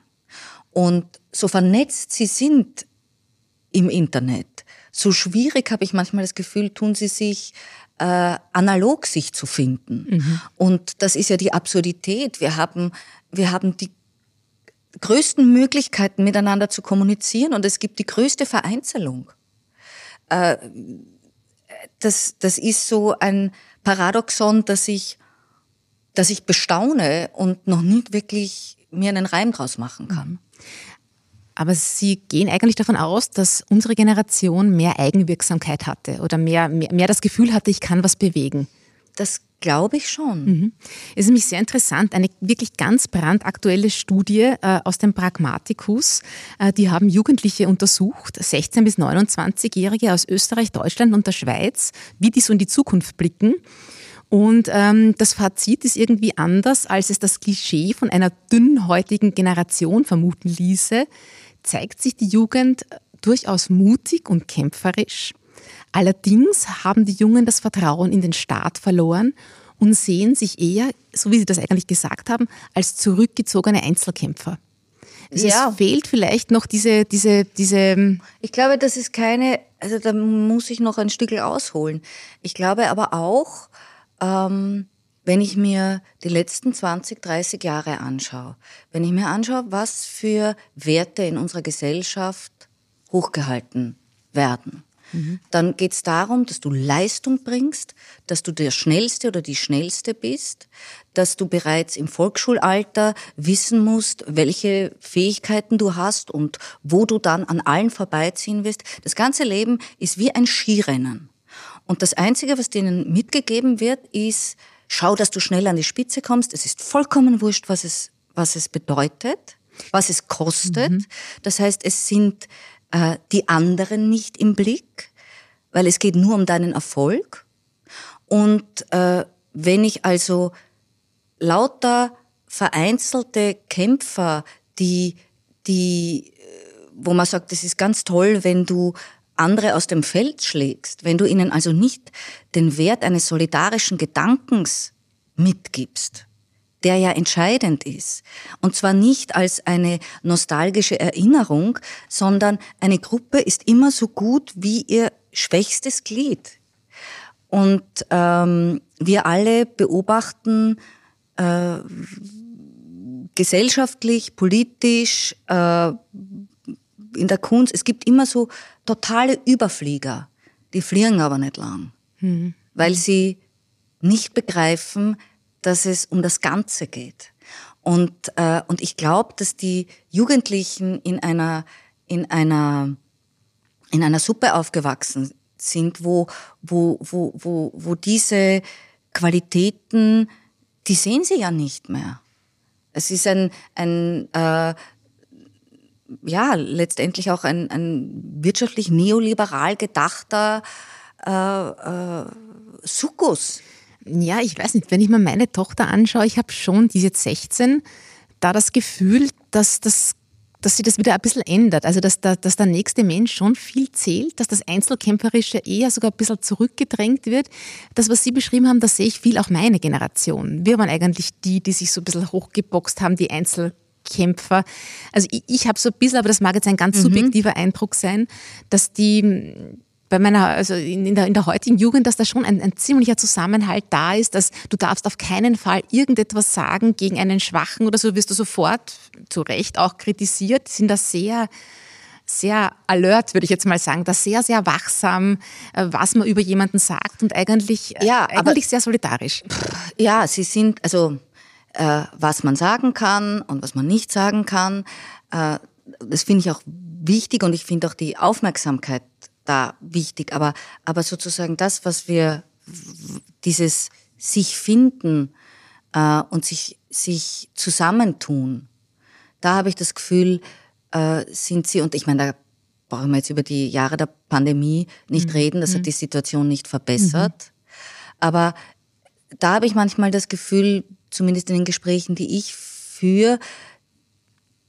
Speaker 1: Und so vernetzt sie sind im Internet, so schwierig habe ich manchmal das Gefühl, tun sie sich äh, analog sich zu finden. Mhm. Und das ist ja die Absurdität. Wir haben, wir haben die größten Möglichkeiten, miteinander zu kommunizieren und es gibt die größte Vereinzelung. Äh, das, das ist so ein Paradoxon, dass ich, dass ich bestaune und noch nicht wirklich mir einen Reim draus machen kann.
Speaker 2: Aber Sie gehen eigentlich davon aus, dass unsere Generation mehr Eigenwirksamkeit hatte oder mehr, mehr, mehr das Gefühl hatte, ich kann was bewegen.
Speaker 1: Das Glaube ich schon.
Speaker 2: Mhm. Es ist nämlich sehr interessant, eine wirklich ganz brandaktuelle Studie äh, aus dem Pragmaticus. Äh, die haben Jugendliche untersucht, 16- bis 29-Jährige aus Österreich, Deutschland und der Schweiz, wie die so in die Zukunft blicken. Und ähm, das Fazit ist irgendwie anders, als es das Klischee von einer dünnhäutigen Generation vermuten ließe, zeigt sich die Jugend durchaus mutig und kämpferisch. Allerdings haben die Jungen das Vertrauen in den Staat verloren und sehen sich eher, so wie Sie das eigentlich gesagt haben, als zurückgezogene Einzelkämpfer. Also ja. Es fehlt vielleicht noch diese, diese, diese. Ähm,
Speaker 1: ich glaube, das ist keine, also da muss ich noch ein Stück ausholen. Ich glaube aber auch, ähm, wenn ich mir die letzten 20, 30 Jahre anschaue, wenn ich mir anschaue, was für Werte in unserer Gesellschaft hochgehalten werden, dann geht es darum, dass du Leistung bringst, dass du der Schnellste oder die Schnellste bist, dass du bereits im Volksschulalter wissen musst, welche Fähigkeiten du hast und wo du dann an allen vorbeiziehen wirst. Das ganze Leben ist wie ein Skirennen. Und das Einzige, was denen mitgegeben wird, ist, schau, dass du schnell an die Spitze kommst. Es ist vollkommen wurscht, was es, was es bedeutet, was es kostet. Mhm. Das heißt, es sind äh, die anderen nicht im Blick, weil es geht nur um deinen Erfolg. Und äh, wenn ich also lauter vereinzelte Kämpfer, die, die, äh, wo man sagt, das ist ganz toll, wenn du andere aus dem Feld schlägst, wenn du ihnen also nicht den Wert eines solidarischen Gedankens mitgibst, der ja entscheidend ist. Und zwar nicht als eine nostalgische Erinnerung, sondern eine Gruppe ist immer so gut wie ihr schwächstes Glied. Und ähm, wir alle beobachten äh, gesellschaftlich, politisch, äh, in der Kunst, es gibt immer so totale Überflieger, die fliegen aber nicht lang, mhm. weil sie nicht begreifen, dass es um das Ganze geht. Und, äh, und ich glaube, dass die Jugendlichen in einer, in einer, in einer Suppe aufgewachsen sind, wo, wo, wo, wo, wo diese Qualitäten, die sehen sie ja nicht mehr. Es ist ein, ein äh, ja, letztendlich auch ein, ein wirtschaftlich neoliberal gedachter äh, äh, Sukkus.
Speaker 2: Ja, ich weiß nicht, wenn ich mir meine Tochter anschaue, ich habe schon, die ist jetzt 16, da das Gefühl, dass das dass sich das wieder ein bisschen ändert. Also, dass der, dass der nächste Mensch schon viel zählt, dass das Einzelkämpferische eher sogar ein bisschen zurückgedrängt wird. Das, was Sie beschrieben haben, das sehe ich viel auch meine Generation. Wir waren eigentlich die, die sich so ein bisschen hochgeboxt haben, die Einzelkämpfer. Also, ich, ich habe so ein bisschen, aber das mag jetzt ein ganz mhm. subjektiver Eindruck sein, dass die bei meiner, also in, der, in der heutigen Jugend, dass da schon ein, ein ziemlicher Zusammenhalt da ist, dass du darfst auf keinen Fall irgendetwas sagen gegen einen Schwachen oder so, wirst du sofort zu Recht auch kritisiert, sind da sehr, sehr alert, würde ich jetzt mal sagen, da sehr, sehr wachsam, äh, was man über jemanden sagt und eigentlich, äh, ja, eigentlich sehr solidarisch.
Speaker 1: Ja, sie sind, also äh, was man sagen kann und was man nicht sagen kann, äh, das finde ich auch wichtig und ich finde auch die Aufmerksamkeit da wichtig. Aber, aber sozusagen das, was wir, dieses sich finden äh, und sich, sich zusammentun, da habe ich das Gefühl, äh, sind sie, und ich meine, da brauchen wir jetzt über die Jahre der Pandemie nicht mhm. reden, das hat mhm. die Situation nicht verbessert. Mhm. Aber da habe ich manchmal das Gefühl, zumindest in den Gesprächen, die ich führe,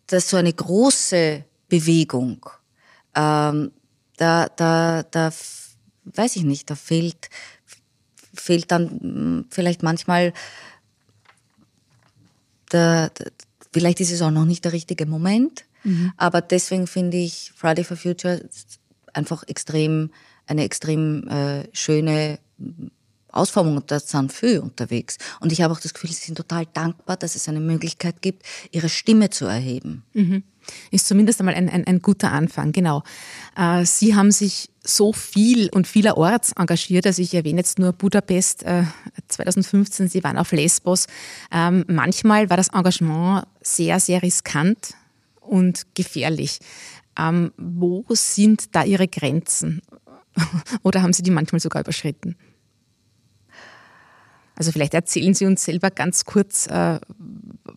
Speaker 1: dass so eine große Bewegung ähm, da, da, da weiß ich nicht, da fehlt, fehlt dann hm, vielleicht manchmal, der, der, vielleicht ist es auch noch nicht der richtige Moment, mhm. aber deswegen finde ich Friday for Future einfach extrem, eine extrem äh, schöne Ausformung und da sind viele unterwegs. Und ich habe auch das Gefühl, sie sind total dankbar, dass es eine Möglichkeit gibt, ihre Stimme zu erheben.
Speaker 2: Mhm. Ist zumindest einmal ein, ein, ein guter Anfang, genau. Äh, sie haben sich so viel und vielerorts engagiert. Also ich erwähne jetzt nur Budapest äh, 2015, Sie waren auf Lesbos. Ähm, manchmal war das Engagement sehr, sehr riskant und gefährlich. Ähm, wo sind da Ihre Grenzen? Oder haben Sie die manchmal sogar überschritten? Also vielleicht erzählen Sie uns selber ganz kurz, äh,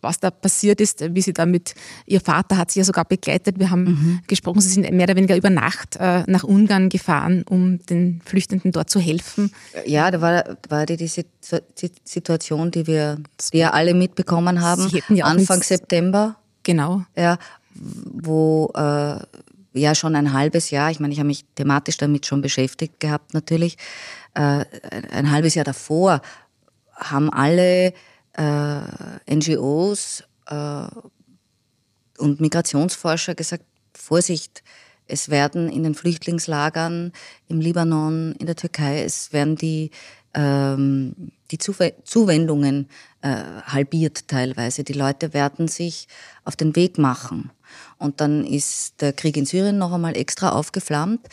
Speaker 2: was da passiert ist, wie Sie damit, Ihr Vater hat Sie ja sogar begleitet. Wir haben mhm. gesprochen, Sie sind mehr oder weniger über Nacht äh, nach Ungarn gefahren, um den Flüchtenden dort zu helfen.
Speaker 1: Ja, da war, war die, die Situation, die wir, die ja alle mitbekommen haben, ja Anfang September.
Speaker 2: Genau.
Speaker 1: Ja, wo äh, ja schon ein halbes Jahr, ich meine, ich habe mich thematisch damit schon beschäftigt gehabt natürlich, äh, ein halbes Jahr davor haben alle äh, NGOs äh, und Migrationsforscher gesagt, Vorsicht, es werden in den Flüchtlingslagern im Libanon, in der Türkei, es werden die, ähm, die Zuwendungen äh, halbiert teilweise. Die Leute werden sich auf den Weg machen. Und dann ist der Krieg in Syrien noch einmal extra aufgeflammt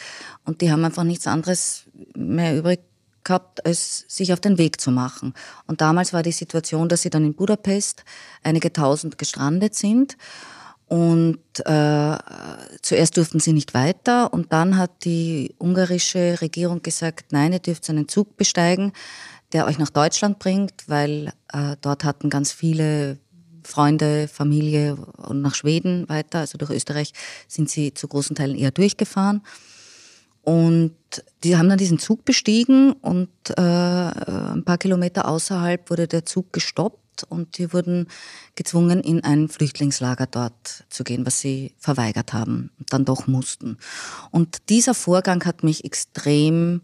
Speaker 1: und die haben einfach nichts anderes mehr übrig gehabt, als sich auf den Weg zu machen. Und damals war die Situation, dass sie dann in Budapest einige tausend gestrandet sind. Und äh, zuerst durften sie nicht weiter und dann hat die ungarische Regierung gesagt, nein, ihr dürft einen Zug besteigen, der euch nach Deutschland bringt, weil äh, dort hatten ganz viele Freunde, Familie und nach Schweden weiter, also durch Österreich sind sie zu großen Teilen eher durchgefahren. Und die haben dann diesen Zug bestiegen und äh, ein paar Kilometer außerhalb wurde der Zug gestoppt und die wurden gezwungen, in ein Flüchtlingslager dort zu gehen, was sie verweigert haben und dann doch mussten. Und dieser Vorgang hat mich extrem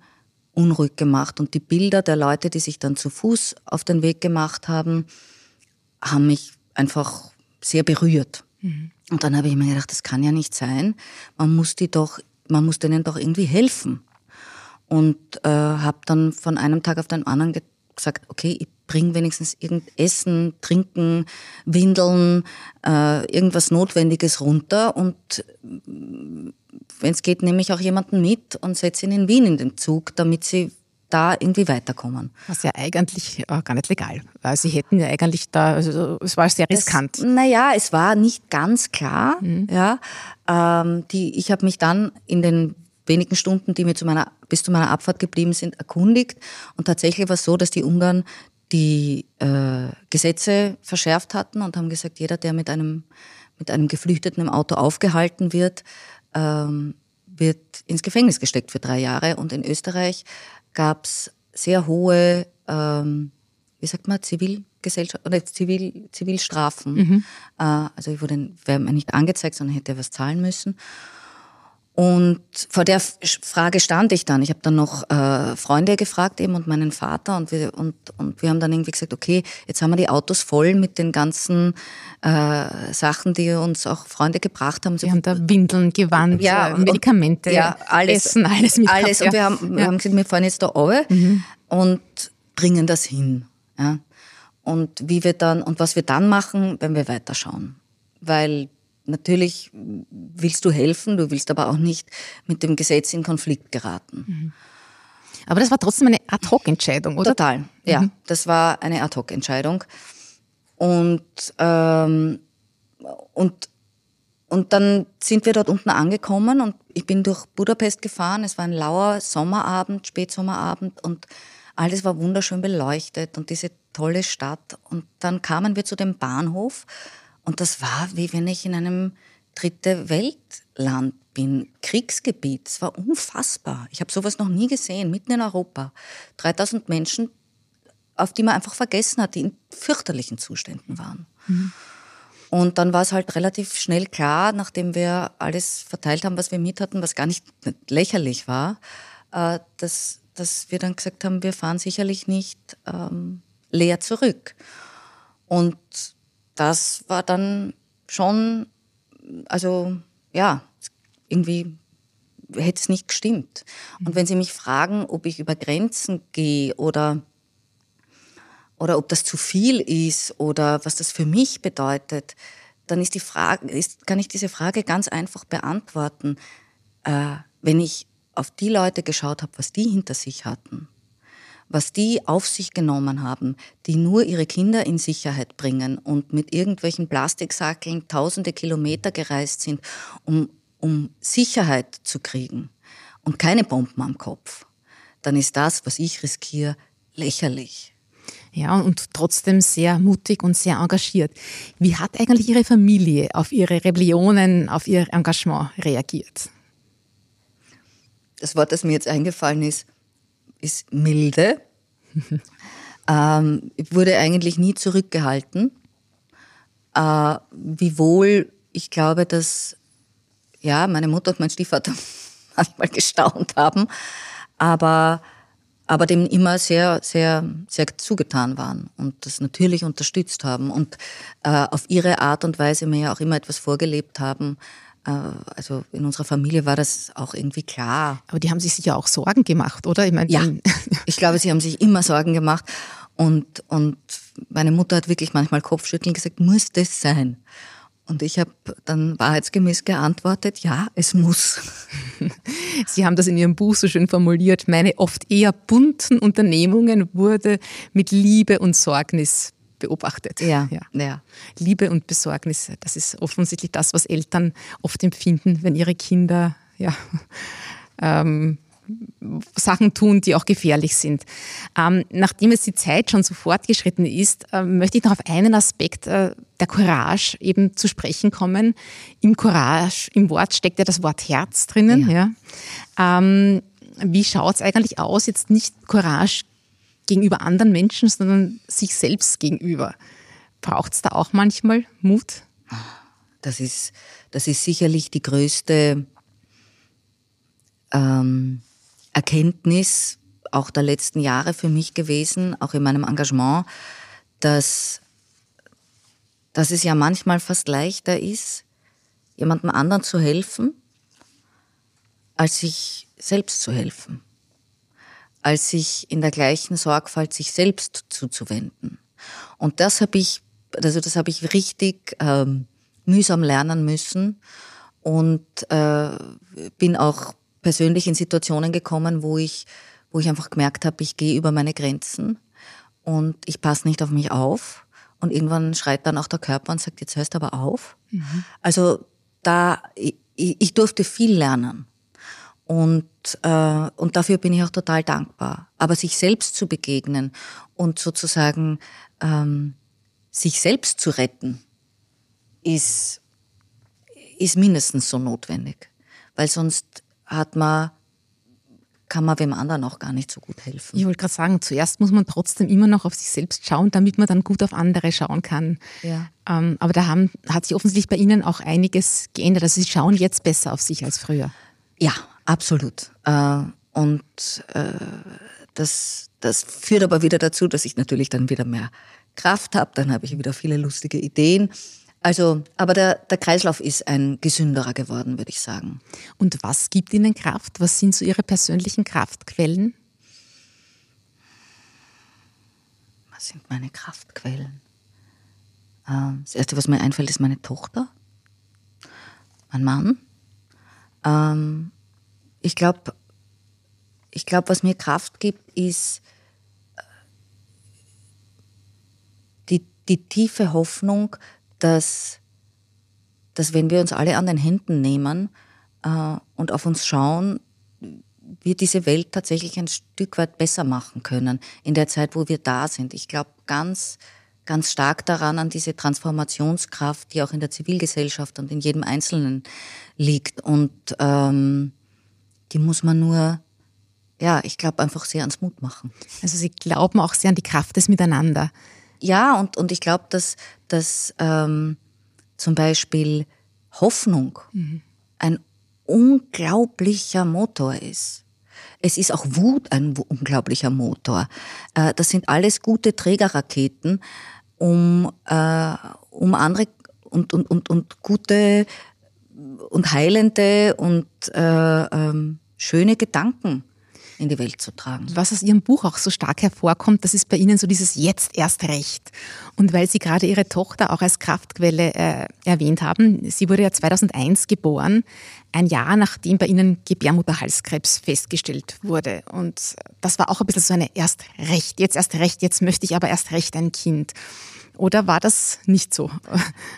Speaker 1: unruhig gemacht und die Bilder der Leute, die sich dann zu Fuß auf den Weg gemacht haben, haben mich einfach sehr berührt. Mhm. Und dann habe ich mir gedacht, das kann ja nicht sein. Man muss die doch man muss denen doch irgendwie helfen. Und äh, habe dann von einem Tag auf den anderen gesagt, okay, ich bringe wenigstens irgend Essen, Trinken, Windeln, äh, irgendwas Notwendiges runter und äh, wenn es geht, nehme ich auch jemanden mit und setze ihn in Wien in den Zug, damit sie da irgendwie weiterkommen.
Speaker 2: Was ja eigentlich äh, gar nicht legal, weil sie hätten ja eigentlich da, also es war sehr riskant.
Speaker 1: naja, es war nicht ganz klar. Mhm. Ja, ähm, die, ich habe mich dann in den wenigen Stunden, die mir zu meiner, bis zu meiner Abfahrt geblieben sind, erkundigt. Und tatsächlich war es so, dass die Ungarn die äh, Gesetze verschärft hatten und haben gesagt, jeder, der mit einem, mit einem Geflüchteten im Auto aufgehalten wird, ähm, wird ins Gefängnis gesteckt für drei Jahre. Und in Österreich gab es sehr hohe, ähm, wie sagt man, Zivilgesellschaft oder Zivil, Zivilstrafen. Mhm. Äh, also ich wurde, wäre nicht angezeigt, sondern hätte was zahlen müssen. Und vor der Frage stand ich dann. Ich habe dann noch äh, Freunde gefragt eben und meinen Vater und wir, und, und wir haben dann irgendwie gesagt, okay, jetzt haben wir die Autos voll mit den ganzen äh, Sachen, die uns auch Freunde gebracht haben.
Speaker 2: Wir haben da Windeln, Gewand, ja, äh, Medikamente,
Speaker 1: ja, alles, Essen, alles mit Alles. Und wir haben, wir haben gesagt, wir fahren jetzt da runter mhm. und bringen das hin. Ja. Und wie wir dann, und was wir dann machen, wenn wir weiterschauen. Weil natürlich willst du helfen, du willst aber auch nicht mit dem Gesetz in Konflikt geraten.
Speaker 2: Mhm. Aber das war trotzdem eine Ad-Hoc-Entscheidung, oder?
Speaker 1: Total, ja. Mhm. Das war eine Ad-Hoc-Entscheidung. Und, ähm, und, und dann sind wir dort unten angekommen und ich bin durch Budapest gefahren. Es war ein lauer Sommerabend, Spätsommerabend und alles war wunderschön beleuchtet und diese tolle Stadt. Und dann kamen wir zu dem Bahnhof und das war, wie wenn ich in einem dritte Weltland bin, Kriegsgebiet. Es war unfassbar. Ich habe sowas noch nie gesehen, mitten in Europa. 3000 Menschen, auf die man einfach vergessen hat, die in fürchterlichen Zuständen waren. Mhm. Und dann war es halt relativ schnell klar, nachdem wir alles verteilt haben, was wir mit hatten, was gar nicht lächerlich war, äh, dass, dass wir dann gesagt haben, wir fahren sicherlich nicht ähm, leer zurück. Und das war dann schon, also ja, irgendwie hätte es nicht gestimmt. Und wenn Sie mich fragen, ob ich über Grenzen gehe oder, oder ob das zu viel ist oder was das für mich bedeutet, dann ist die Frage, ist, kann ich diese Frage ganz einfach beantworten. Äh, wenn ich auf die Leute geschaut habe, was die hinter sich hatten, was die auf sich genommen haben, die nur ihre Kinder in Sicherheit bringen und mit irgendwelchen Plastiksackeln tausende Kilometer gereist sind, um, um Sicherheit zu kriegen und keine Bomben am Kopf, dann ist das, was ich riskiere, lächerlich.
Speaker 2: Ja, und trotzdem sehr mutig und sehr engagiert. Wie hat eigentlich Ihre Familie auf Ihre Rebellionen, auf Ihr Engagement reagiert?
Speaker 1: Das Wort, das mir jetzt eingefallen ist, ist milde. ähm, ich wurde eigentlich nie zurückgehalten. Äh, wiewohl ich glaube, dass ja, meine Mutter und mein Stiefvater manchmal gestaunt haben, aber, aber dem immer sehr, sehr, sehr zugetan waren und das natürlich unterstützt haben und äh, auf ihre Art und Weise mir ja auch immer etwas vorgelebt haben, also in unserer Familie war das auch irgendwie klar.
Speaker 2: Aber die haben sich sicher auch Sorgen gemacht, oder?
Speaker 1: Ich meine, ja, ich glaube, sie haben sich immer Sorgen gemacht. Und, und meine Mutter hat wirklich manchmal Kopfschütteln gesagt, muss das sein? Und ich habe dann wahrheitsgemäß geantwortet, ja, es muss.
Speaker 2: Sie haben das in Ihrem Buch so schön formuliert. Meine oft eher bunten Unternehmungen wurde mit Liebe und Sorgnis beobachtet.
Speaker 1: Ja, ja. ja.
Speaker 2: Liebe und Besorgnis, das ist offensichtlich das, was Eltern oft empfinden, wenn ihre Kinder ja, ähm, Sachen tun, die auch gefährlich sind. Ähm, nachdem jetzt die Zeit schon so fortgeschritten ist, äh, möchte ich noch auf einen Aspekt äh, der Courage eben zu sprechen kommen. Im Courage, im Wort steckt ja das Wort Herz drinnen. Ja. ja. Ähm, wie schaut es eigentlich aus, jetzt nicht Courage gegenüber anderen Menschen, sondern sich selbst gegenüber. Braucht es da auch manchmal Mut?
Speaker 1: Das ist, das ist sicherlich die größte ähm, Erkenntnis auch der letzten Jahre für mich gewesen, auch in meinem Engagement, dass, dass es ja manchmal fast leichter ist, jemandem anderen zu helfen, als sich selbst zu helfen als sich in der gleichen Sorgfalt sich selbst zuzuwenden. Und das habe ich, also das habe ich richtig ähm, mühsam lernen müssen und äh, bin auch persönlich in Situationen gekommen, wo ich, wo ich einfach gemerkt habe, ich gehe über meine Grenzen und ich passe nicht auf mich auf. Und irgendwann schreit dann auch der Körper und sagt, jetzt hörst du aber auf. Mhm. Also da, ich, ich durfte viel lernen. Und, äh, und dafür bin ich auch total dankbar. Aber sich selbst zu begegnen und sozusagen ähm, sich selbst zu retten, ist, ist mindestens so notwendig. Weil sonst hat man kann man wem anderen auch gar nicht so gut helfen.
Speaker 2: Ich wollte gerade sagen, zuerst muss man trotzdem immer noch auf sich selbst schauen, damit man dann gut auf andere schauen kann.
Speaker 1: Ja.
Speaker 2: Ähm, aber da haben, hat sich offensichtlich bei Ihnen auch einiges geändert. Also Sie schauen jetzt besser auf sich als früher.
Speaker 1: Ja, absolut. Äh, und äh, das, das führt aber wieder dazu, dass ich natürlich dann wieder mehr Kraft habe. Dann habe ich wieder viele lustige Ideen. Also, aber der, der Kreislauf ist ein gesünderer geworden, würde ich sagen.
Speaker 2: Und was gibt Ihnen Kraft? Was sind so Ihre persönlichen Kraftquellen?
Speaker 1: Was sind meine Kraftquellen? Ähm, das Erste, was mir einfällt, ist meine Tochter, mein Mann. Ich glaube, ich glaub, was mir Kraft gibt, ist äh, die, die tiefe Hoffnung, dass, dass wenn wir uns alle an den Händen nehmen äh, und auf uns schauen, wir diese Welt tatsächlich ein Stück weit besser machen können in der Zeit, wo wir da sind. Ich glaube ganz, ganz stark daran, an diese Transformationskraft, die auch in der Zivilgesellschaft und in jedem Einzelnen liegt. Und ähm, die muss man nur, ja, ich glaube, einfach sehr ans Mut machen.
Speaker 2: Also Sie glauben auch sehr an die Kraft des Miteinander.
Speaker 1: Ja, und, und ich glaube, dass, dass ähm, zum Beispiel Hoffnung mhm. ein unglaublicher Motor ist. Es ist auch Wut ein unglaublicher Motor. Äh, das sind alles gute Trägerraketen, um, äh, um andere und, und, und, und gute und heilende und äh, ähm, schöne Gedanken in die Welt zu tragen.
Speaker 2: Was aus Ihrem Buch auch so stark hervorkommt, das ist bei Ihnen so dieses Jetzt erst recht. Und weil Sie gerade Ihre Tochter auch als Kraftquelle äh, erwähnt haben, sie wurde ja 2001 geboren, ein Jahr nachdem bei Ihnen Gebärmutterhalskrebs festgestellt wurde. Und das war auch ein bisschen so eine erst recht, jetzt erst recht, jetzt möchte ich aber erst recht ein Kind. Oder war das nicht so?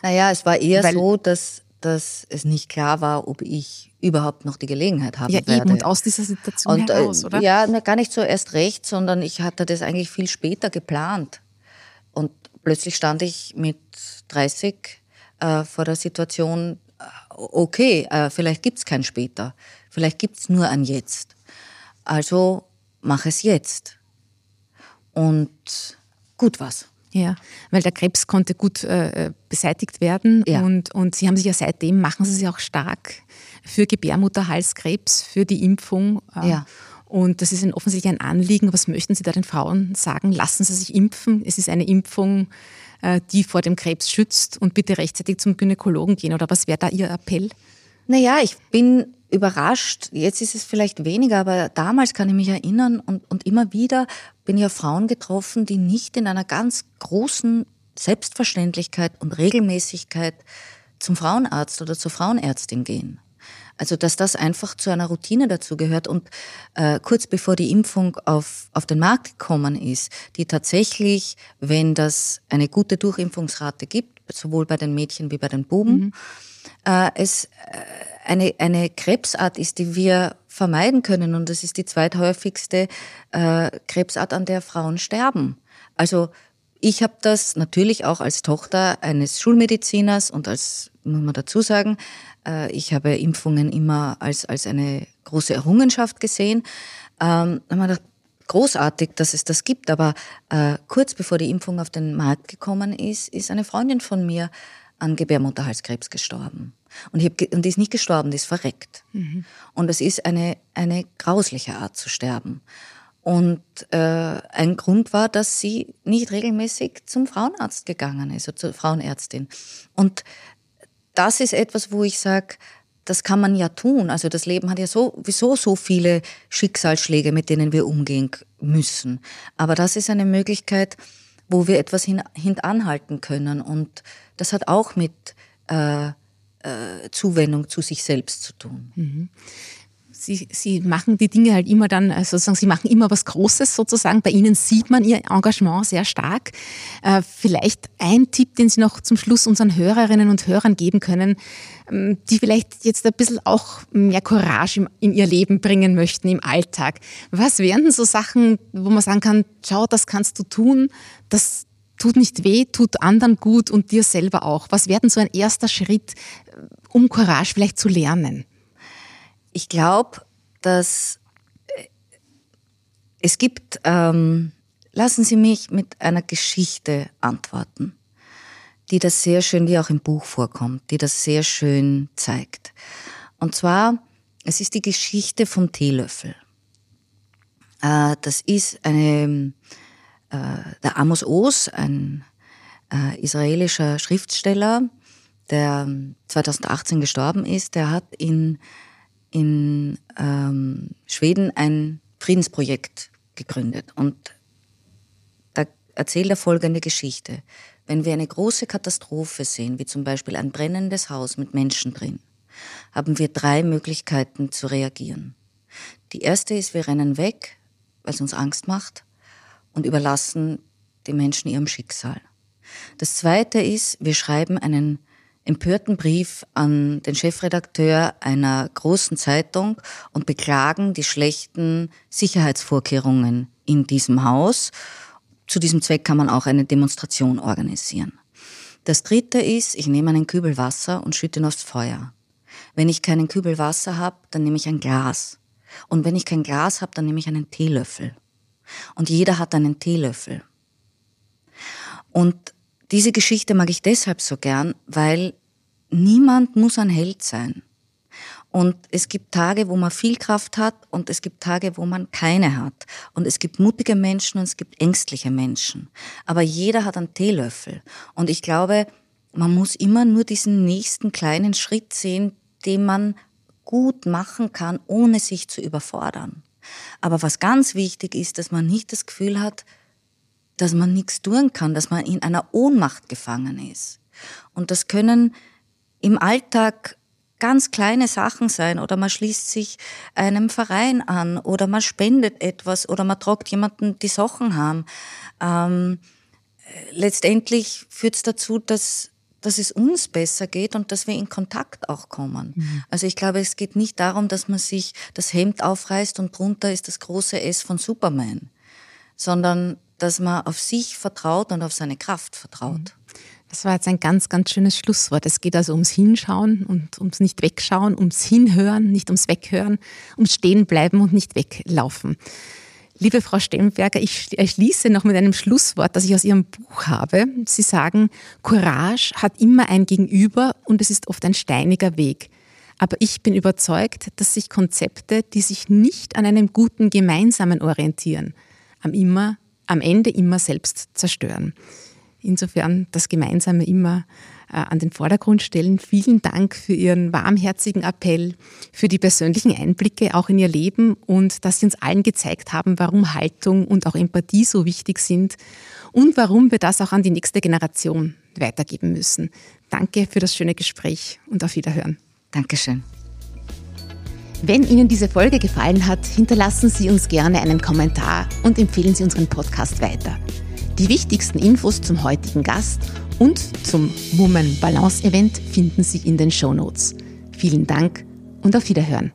Speaker 1: Naja, es war eher weil, so, dass dass es nicht klar war, ob ich überhaupt noch die Gelegenheit habe.
Speaker 2: Ja,
Speaker 1: werde.
Speaker 2: eben, und aus dieser Situation und, äh, heraus, oder?
Speaker 1: Ja, gar nicht so erst recht, sondern ich hatte das eigentlich viel später geplant. Und plötzlich stand ich mit 30 äh, vor der Situation, äh, okay, äh, vielleicht gibt es kein später, vielleicht gibt es nur ein Jetzt. Also mach es jetzt. Und gut was.
Speaker 2: Ja, weil der Krebs konnte gut äh, beseitigt werden ja. und, und Sie haben sich ja seitdem, machen Sie sich auch stark für Gebärmutterhalskrebs, für die Impfung.
Speaker 1: Äh, ja.
Speaker 2: Und das ist Ihnen offensichtlich ein Anliegen. Was möchten Sie da den Frauen sagen? Lassen Sie sich impfen. Es ist eine Impfung, äh, die vor dem Krebs schützt und bitte rechtzeitig zum Gynäkologen gehen. Oder was wäre da Ihr Appell?
Speaker 1: Naja, ich bin überrascht. Jetzt ist es vielleicht weniger, aber damals kann ich mich erinnern und, und immer wieder bin ich auf Frauen getroffen, die nicht in einer ganz großen Selbstverständlichkeit und Regelmäßigkeit zum Frauenarzt oder zur Frauenärztin gehen. Also dass das einfach zu einer Routine dazu gehört. Und äh, kurz bevor die Impfung auf, auf den Markt gekommen ist, die tatsächlich, wenn das eine gute Durchimpfungsrate gibt, sowohl bei den Mädchen wie bei den Buben, mhm. äh, es äh, eine, eine Krebsart ist, die wir vermeiden können. Und das ist die zweithäufigste äh, Krebsart, an der Frauen sterben. Also ich habe das natürlich auch als Tochter eines Schulmediziners und als, muss man dazu sagen, äh, ich habe Impfungen immer als, als eine große Errungenschaft gesehen. Ähm, da gedacht, großartig, dass es das gibt, aber äh, kurz bevor die Impfung auf den Markt gekommen ist, ist eine Freundin von mir an Gebärmutterhalskrebs gestorben. Und, ich hab, und die ist nicht gestorben, die ist verreckt. Mhm. Und es ist eine, eine grausliche Art zu sterben. Und äh, ein Grund war, dass sie nicht regelmäßig zum Frauenarzt gegangen ist, oder zur Frauenärztin. Und das ist etwas, wo ich sage, das kann man ja tun. Also das Leben hat ja sowieso so viele Schicksalsschläge, mit denen wir umgehen müssen. Aber das ist eine Möglichkeit, wo wir etwas hin, hintanhalten können. Und das hat auch mit äh, äh, Zuwendung zu sich selbst zu tun.
Speaker 2: Mhm. Sie, Sie machen die Dinge halt immer dann, äh, sozusagen, Sie machen immer was Großes sozusagen. Bei Ihnen sieht man Ihr Engagement sehr stark. Äh, vielleicht ein Tipp, den Sie noch zum Schluss unseren Hörerinnen und Hörern geben können, ähm, die vielleicht jetzt ein bisschen auch mehr Courage in ihr Leben bringen möchten im Alltag. Was wären denn so Sachen, wo man sagen kann, schau, das kannst du tun, das tut nicht weh, tut anderen gut und dir selber auch. Was wäre denn so ein erster Schritt, um Courage vielleicht zu lernen?
Speaker 1: Ich glaube, dass es gibt, ähm, lassen Sie mich mit einer Geschichte antworten, die das sehr schön, die auch im Buch vorkommt, die das sehr schön zeigt. Und zwar, es ist die Geschichte vom Teelöffel. Äh, das ist eine, äh, der Amos Oz, ein äh, israelischer Schriftsteller, der 2018 gestorben ist, der hat in, in ähm, Schweden ein Friedensprojekt gegründet. Und da erzählt er folgende Geschichte. Wenn wir eine große Katastrophe sehen, wie zum Beispiel ein brennendes Haus mit Menschen drin, haben wir drei Möglichkeiten zu reagieren. Die erste ist, wir rennen weg, weil es uns Angst macht und überlassen die Menschen ihrem Schicksal. Das zweite ist, wir schreiben einen empörten Brief an den Chefredakteur einer großen Zeitung und beklagen die schlechten Sicherheitsvorkehrungen in diesem Haus. Zu diesem Zweck kann man auch eine Demonstration organisieren. Das dritte ist, ich nehme einen Kübel Wasser und schütte ihn aufs Feuer. Wenn ich keinen Kübel Wasser habe, dann nehme ich ein Glas. Und wenn ich kein Glas habe, dann nehme ich einen Teelöffel. Und jeder hat einen Teelöffel. Und diese Geschichte mag ich deshalb so gern, weil niemand muss ein Held sein. Und es gibt Tage, wo man viel Kraft hat und es gibt Tage, wo man keine hat. Und es gibt mutige Menschen und es gibt ängstliche Menschen. Aber jeder hat einen Teelöffel. Und ich glaube, man muss immer nur diesen nächsten kleinen Schritt sehen, den man gut machen kann, ohne sich zu überfordern. Aber was ganz wichtig ist, dass man nicht das Gefühl hat, dass man nichts tun kann, dass man in einer Ohnmacht gefangen ist. Und das können im Alltag ganz kleine Sachen sein oder man schließt sich einem Verein an oder man spendet etwas oder man tragt jemanden die Sachen haben. Ähm, letztendlich führt es dazu, dass, dass es uns besser geht und dass wir in Kontakt auch kommen. Mhm. Also ich glaube, es geht nicht darum, dass man sich das Hemd aufreißt und drunter ist das große S von Superman, sondern dass man auf sich vertraut und auf seine Kraft vertraut.
Speaker 2: Das war jetzt ein ganz, ganz schönes Schlusswort. Es geht also ums Hinschauen und ums nicht wegschauen, ums Hinhören, nicht ums Weghören, ums Stehenbleiben und nicht weglaufen. Liebe Frau Stemberger, ich schließe noch mit einem Schlusswort, das ich aus Ihrem Buch habe. Sie sagen, Courage hat immer ein Gegenüber und es ist oft ein steiniger Weg. Aber ich bin überzeugt, dass sich Konzepte, die sich nicht an einem guten Gemeinsamen orientieren, am immer am Ende immer selbst zerstören. Insofern das Gemeinsame immer an den Vordergrund stellen. Vielen Dank für Ihren warmherzigen Appell, für die persönlichen Einblicke auch in Ihr Leben und dass Sie uns allen gezeigt haben, warum Haltung und auch Empathie so wichtig sind und warum wir das auch an die nächste Generation weitergeben müssen. Danke für das schöne Gespräch und auf Wiederhören.
Speaker 1: Dankeschön.
Speaker 2: Wenn Ihnen diese Folge gefallen hat, hinterlassen Sie uns gerne einen Kommentar und empfehlen Sie unseren Podcast weiter. Die wichtigsten Infos zum heutigen Gast und zum Woman Balance Event finden Sie in den Show Notes. Vielen Dank und auf Wiederhören.